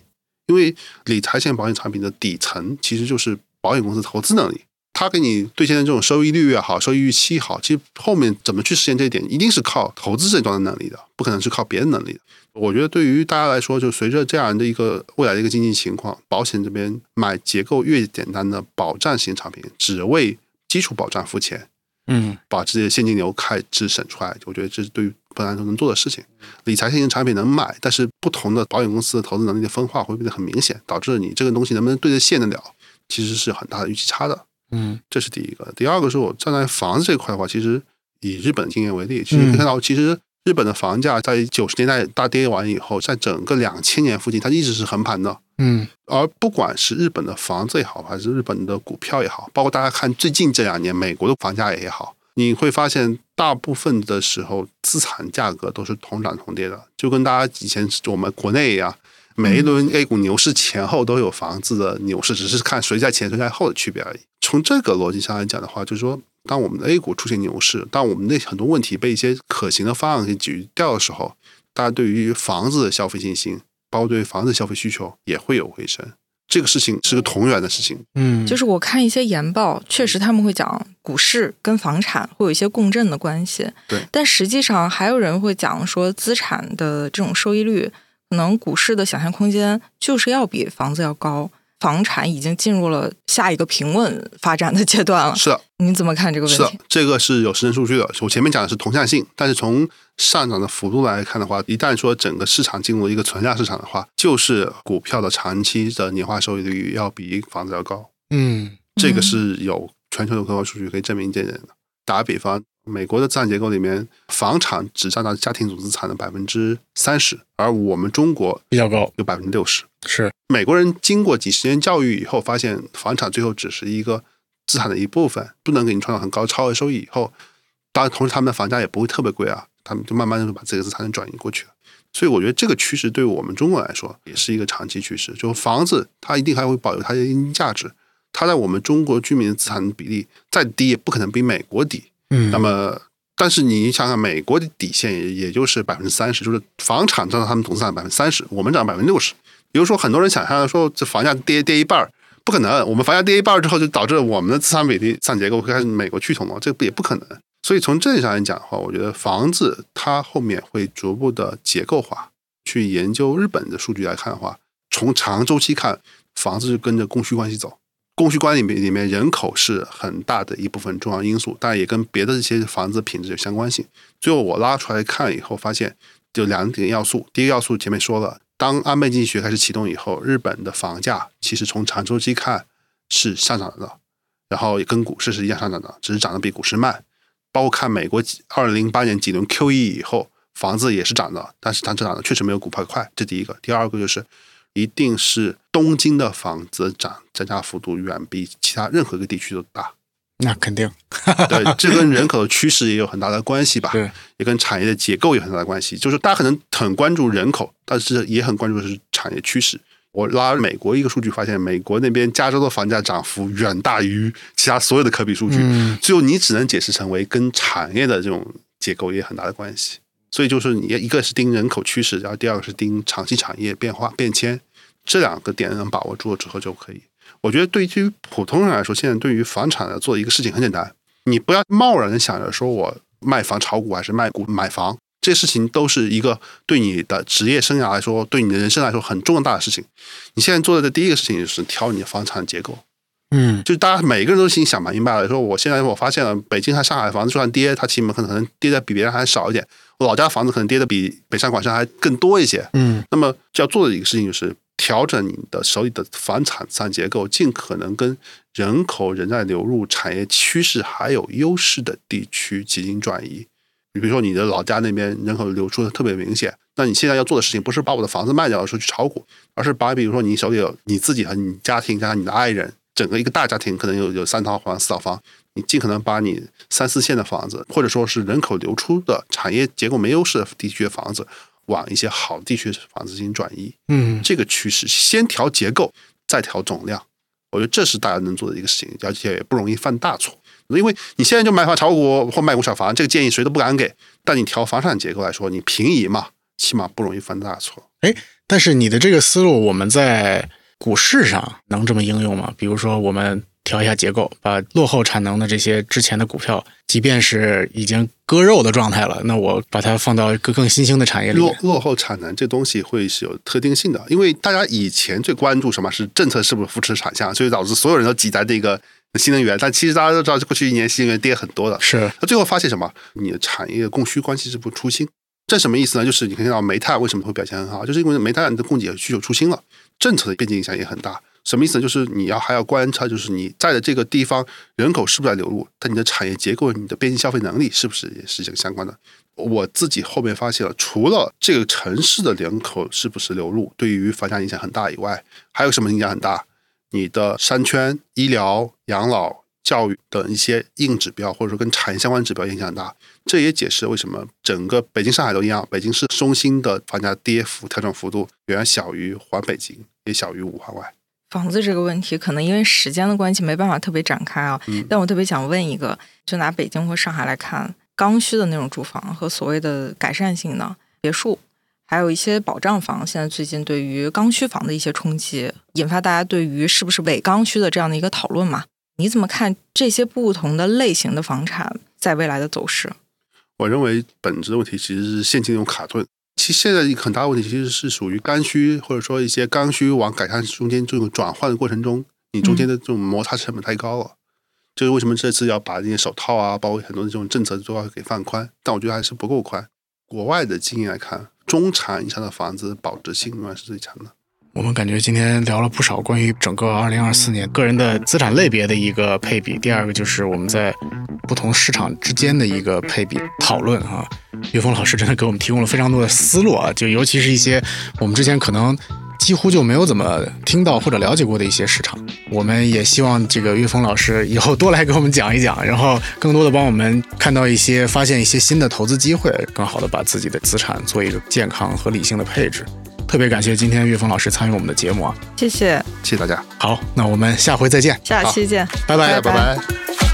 因为理财型保险产品的底层其实就是保险公司投资能力。它给你兑现的这种收益率也好，收益预期也好，其实后面怎么去实现这一点，一定是靠投资这端的能力的，不可能是靠别的能力的。我觉得对于大家来说，就随着这样的一个未来的一个经济情况，保险这边买结构越简单的保障型产品，只为基础保障付钱，嗯把自己的现金流开支省出来，我觉得这是对于本来都能做的事情。理财型产品能买，但是不同的保险公司的投资能力的分化会变得很明显，导致你这个东西能不能对得线得了，其实是很大的预期差的。嗯这是第一个。第二个是我站在房子这块的话，其实以日本的经验为例，其实你可以看到，其实日本的房价在九十年代大跌完以后，在整个两千年附近，它一直是横盘的。嗯。而不管是日本的房子也好，还是日本的股票也好，包括大家看最近这两年美国的房价也好，你会发现大部分的时候资产价格都是同涨同跌的，就跟大家以前我们国内一样，每一轮 A 股牛市前后都有房子的牛市，只是看谁在前谁在后的区别而已。从这个逻辑上来讲的话，就是说，当我们的 A 股出现牛市，当我们那很多问题被一些可行的方案给解决掉的时候，大家对于房子的消费信心，包括对房子的消费需求也会有回升。这个事情是个同源的事情，嗯，就是我看一些研报，确实他们会讲股市跟房产会有一些共振的关系。对，但实际上还有人会讲说，资产的这种收益率，可能股市的想象空间就是要比房子要高，房产已经进入了下一个平稳发展的阶段了。是的，你怎么看这个问题是的题？，这个是有实证数据的。我前面讲的是同向性，但是从上涨的幅度来看的话，一旦说整个市场进入一个存量市场的话，就是股票的长期的年化收益率要比房子要高。嗯这个是有全球的客观数据可以证明这一点的。打个比方，美国的资产结构里面，房产只占到家庭总资产的百分之三十，而我们中国比较高，有百分之六十。是美国人经过几十年教育以后，发现房产最后只是一个资产的一部分，不能给你创造很高超额收益。以后，当然同时他们的房价也不会特别贵啊，他们就慢慢的把这个资产转移过去了。所以我觉得这个趋势对我们中国来说也是一个长期趋势，就房子它一定还会保留它的价值，它在我们中国居民的资产比例再低也不可能比美国低。嗯，那么，但是你想想，美国的底线也也就是百分之三十，就是房产占到他们总资产百分之三十，我们占百分之六十。比如说，很多人想象说这房价跌跌一半儿，不可能。我们房价跌一半儿之后，就导致我们的资产比例、资产结构会开始美国趋同了，这个也不可能。所以从这上来讲的话，我觉得房子它后面会逐步的结构化。去研究日本的数据来看的话，从长周期看，房子是跟着供需关系走。供需关系里面里面人口是很大的一部分重要因素，但也跟别的这些房子品质有相关性。最后我拉出来看以后，发现就两点要素。第一个要素前面说了，当安倍经济学开始启动以后，日本的房价其实从长周期看是上涨的，然后也跟股市是一样上涨的，只是涨得比股市慢。包括看美国二零零八年几轮 QE 以后，房子也是涨的，但是它涨的确实没有股票快，这第一个。第二个就是，一定是东京的房子涨增加幅度远比其他任何一个地区都大。那肯定对，这跟人口的趋势也有很大的关系吧？对，也跟产业的结构有很大的关系。就是大家可能很关注人口，但是也很关注的是产业趋势。我拉美国一个数据，发现美国那边加州的房价涨幅远大于其他所有的可比数据，嗯最后你只能解释成为跟产业的这种结构也很大的关系。所以就是你一个是盯人口趋势，然后第二个是盯长期产业变化变迁，这两个点能把握住了之后就可以。我觉得对于普通人来说，现在对于房产的做一个事情很简单，你不要贸然的想着说我卖房炒股还是卖股买房，这些事情都是一个对你的职业生涯来说，对你的人生来说很重大的事情。你现在做的第一个事情就是调你的房产结构，嗯就是大家每个人都心里想明白了，说我现在我发现了北京和上海房子就算跌，它起码可能跌的比别人还少一点，我老家房子可能跌的比北上广深还更多一些。嗯那么就要做的一个事情就是调整你的手里的房产资产结构，尽可能跟人口仍在流入、产业趋势还有优势的地区进行转移。你比如说你的老家那边人口流出的特别明显，那你现在要做的事情不是把我的房子卖掉说去炒股，而是把比如说你手里有你自己和你家庭加上你的爱人，整个一个大家庭可能有有三套房、四套房，你尽可能把你三四线的房子，或者说是人口流出的产业结构没优势的地区的房子，往一些好地区的房子进行转移。嗯这个趋势先调结构，再调总量，我觉得这是大家能做的一个事情，而且也不容易犯大错。因为你现在就买房炒股或卖股炒房，这个建议谁都不敢给。但你调房产结构来说，你平移嘛，起码不容易犯大错。但是你的这个思路，我们在股市上能这么应用吗？比如说，我们调一下结构，把落后产能的这些之前的股票，即便是已经割肉的状态了，那我把它放到一个更新兴的产业里。落落后产能这东西会是有特定性的，因为大家以前最关注什么是政策是不是扶持产项，所以导致所有人都挤在这个新能源。但其实大家都知道，过去一年新能源跌很多的，是，那最后发现什么？你的产业供需关系是不出新，这什么意思呢？就是你看到煤炭为什么会表现很好，就是因为煤炭的供给需求出新了，政策的边际影响也很大。什么意思呢？就是你要还要观察，就是你在的这个地方人口是不是在流入，但你的产业结构、你的边际消费能力是不是也是这个相关的？我自己后面发现了，除了这个城市的人口是不是流入对于房价影响很大以外，还有什么影响很大？你的商圈、医疗、养老、教育等一些硬指标，或者说跟产业相关指标影响很大。这也解释为什么整个北京、上海都一样，北京市中心的房价跌幅调整幅度远远小于环北京，也小于五环外。房子这个问题，可能因为时间的关系，没办法特别展开啊。嗯但我特别想问一个，就拿北京或上海来看，刚需的那种住房和所谓的改善性的别墅，还有一些保障房，现在最近对于刚需房的一些冲击，引发大家对于是不是伪刚需的这样的一个讨论嘛？你怎么看这些不同的类型的房产在未来的走势？我认为本质的问题其实是现金流卡顿。其实现在一个很大的问题其实是属于刚需，或者说一些刚需往改善中间这种转换的过程中，你中间的这种摩擦成本太高了。就是为什么这次要把那些手套啊，包括很多的这种政策都要给放宽，但我觉得还是不够宽。国外的经验来看，中产以上的房子保值性永远是最强的。我们感觉今天聊了不少关于整个2024年个人的资产类别的一个配比。第二个就是我们在不同市场之间的一个配比讨论啊。岳峰老师真的给我们提供了非常多的思路啊，就尤其是一些我们之前可能几乎就没有怎么听到或者了解过的一些市场。我们也希望这个岳峰老师以后多来给我们讲一讲，然后更多的帮我们看到一些、发现一些新的投资机会，更好的把自己的资产做一个健康和理性的配置。特别感谢今天岳峰老师参与我们的节目啊！谢谢，谢谢大家，好，那我们下回再见，下期见。拜拜拜拜。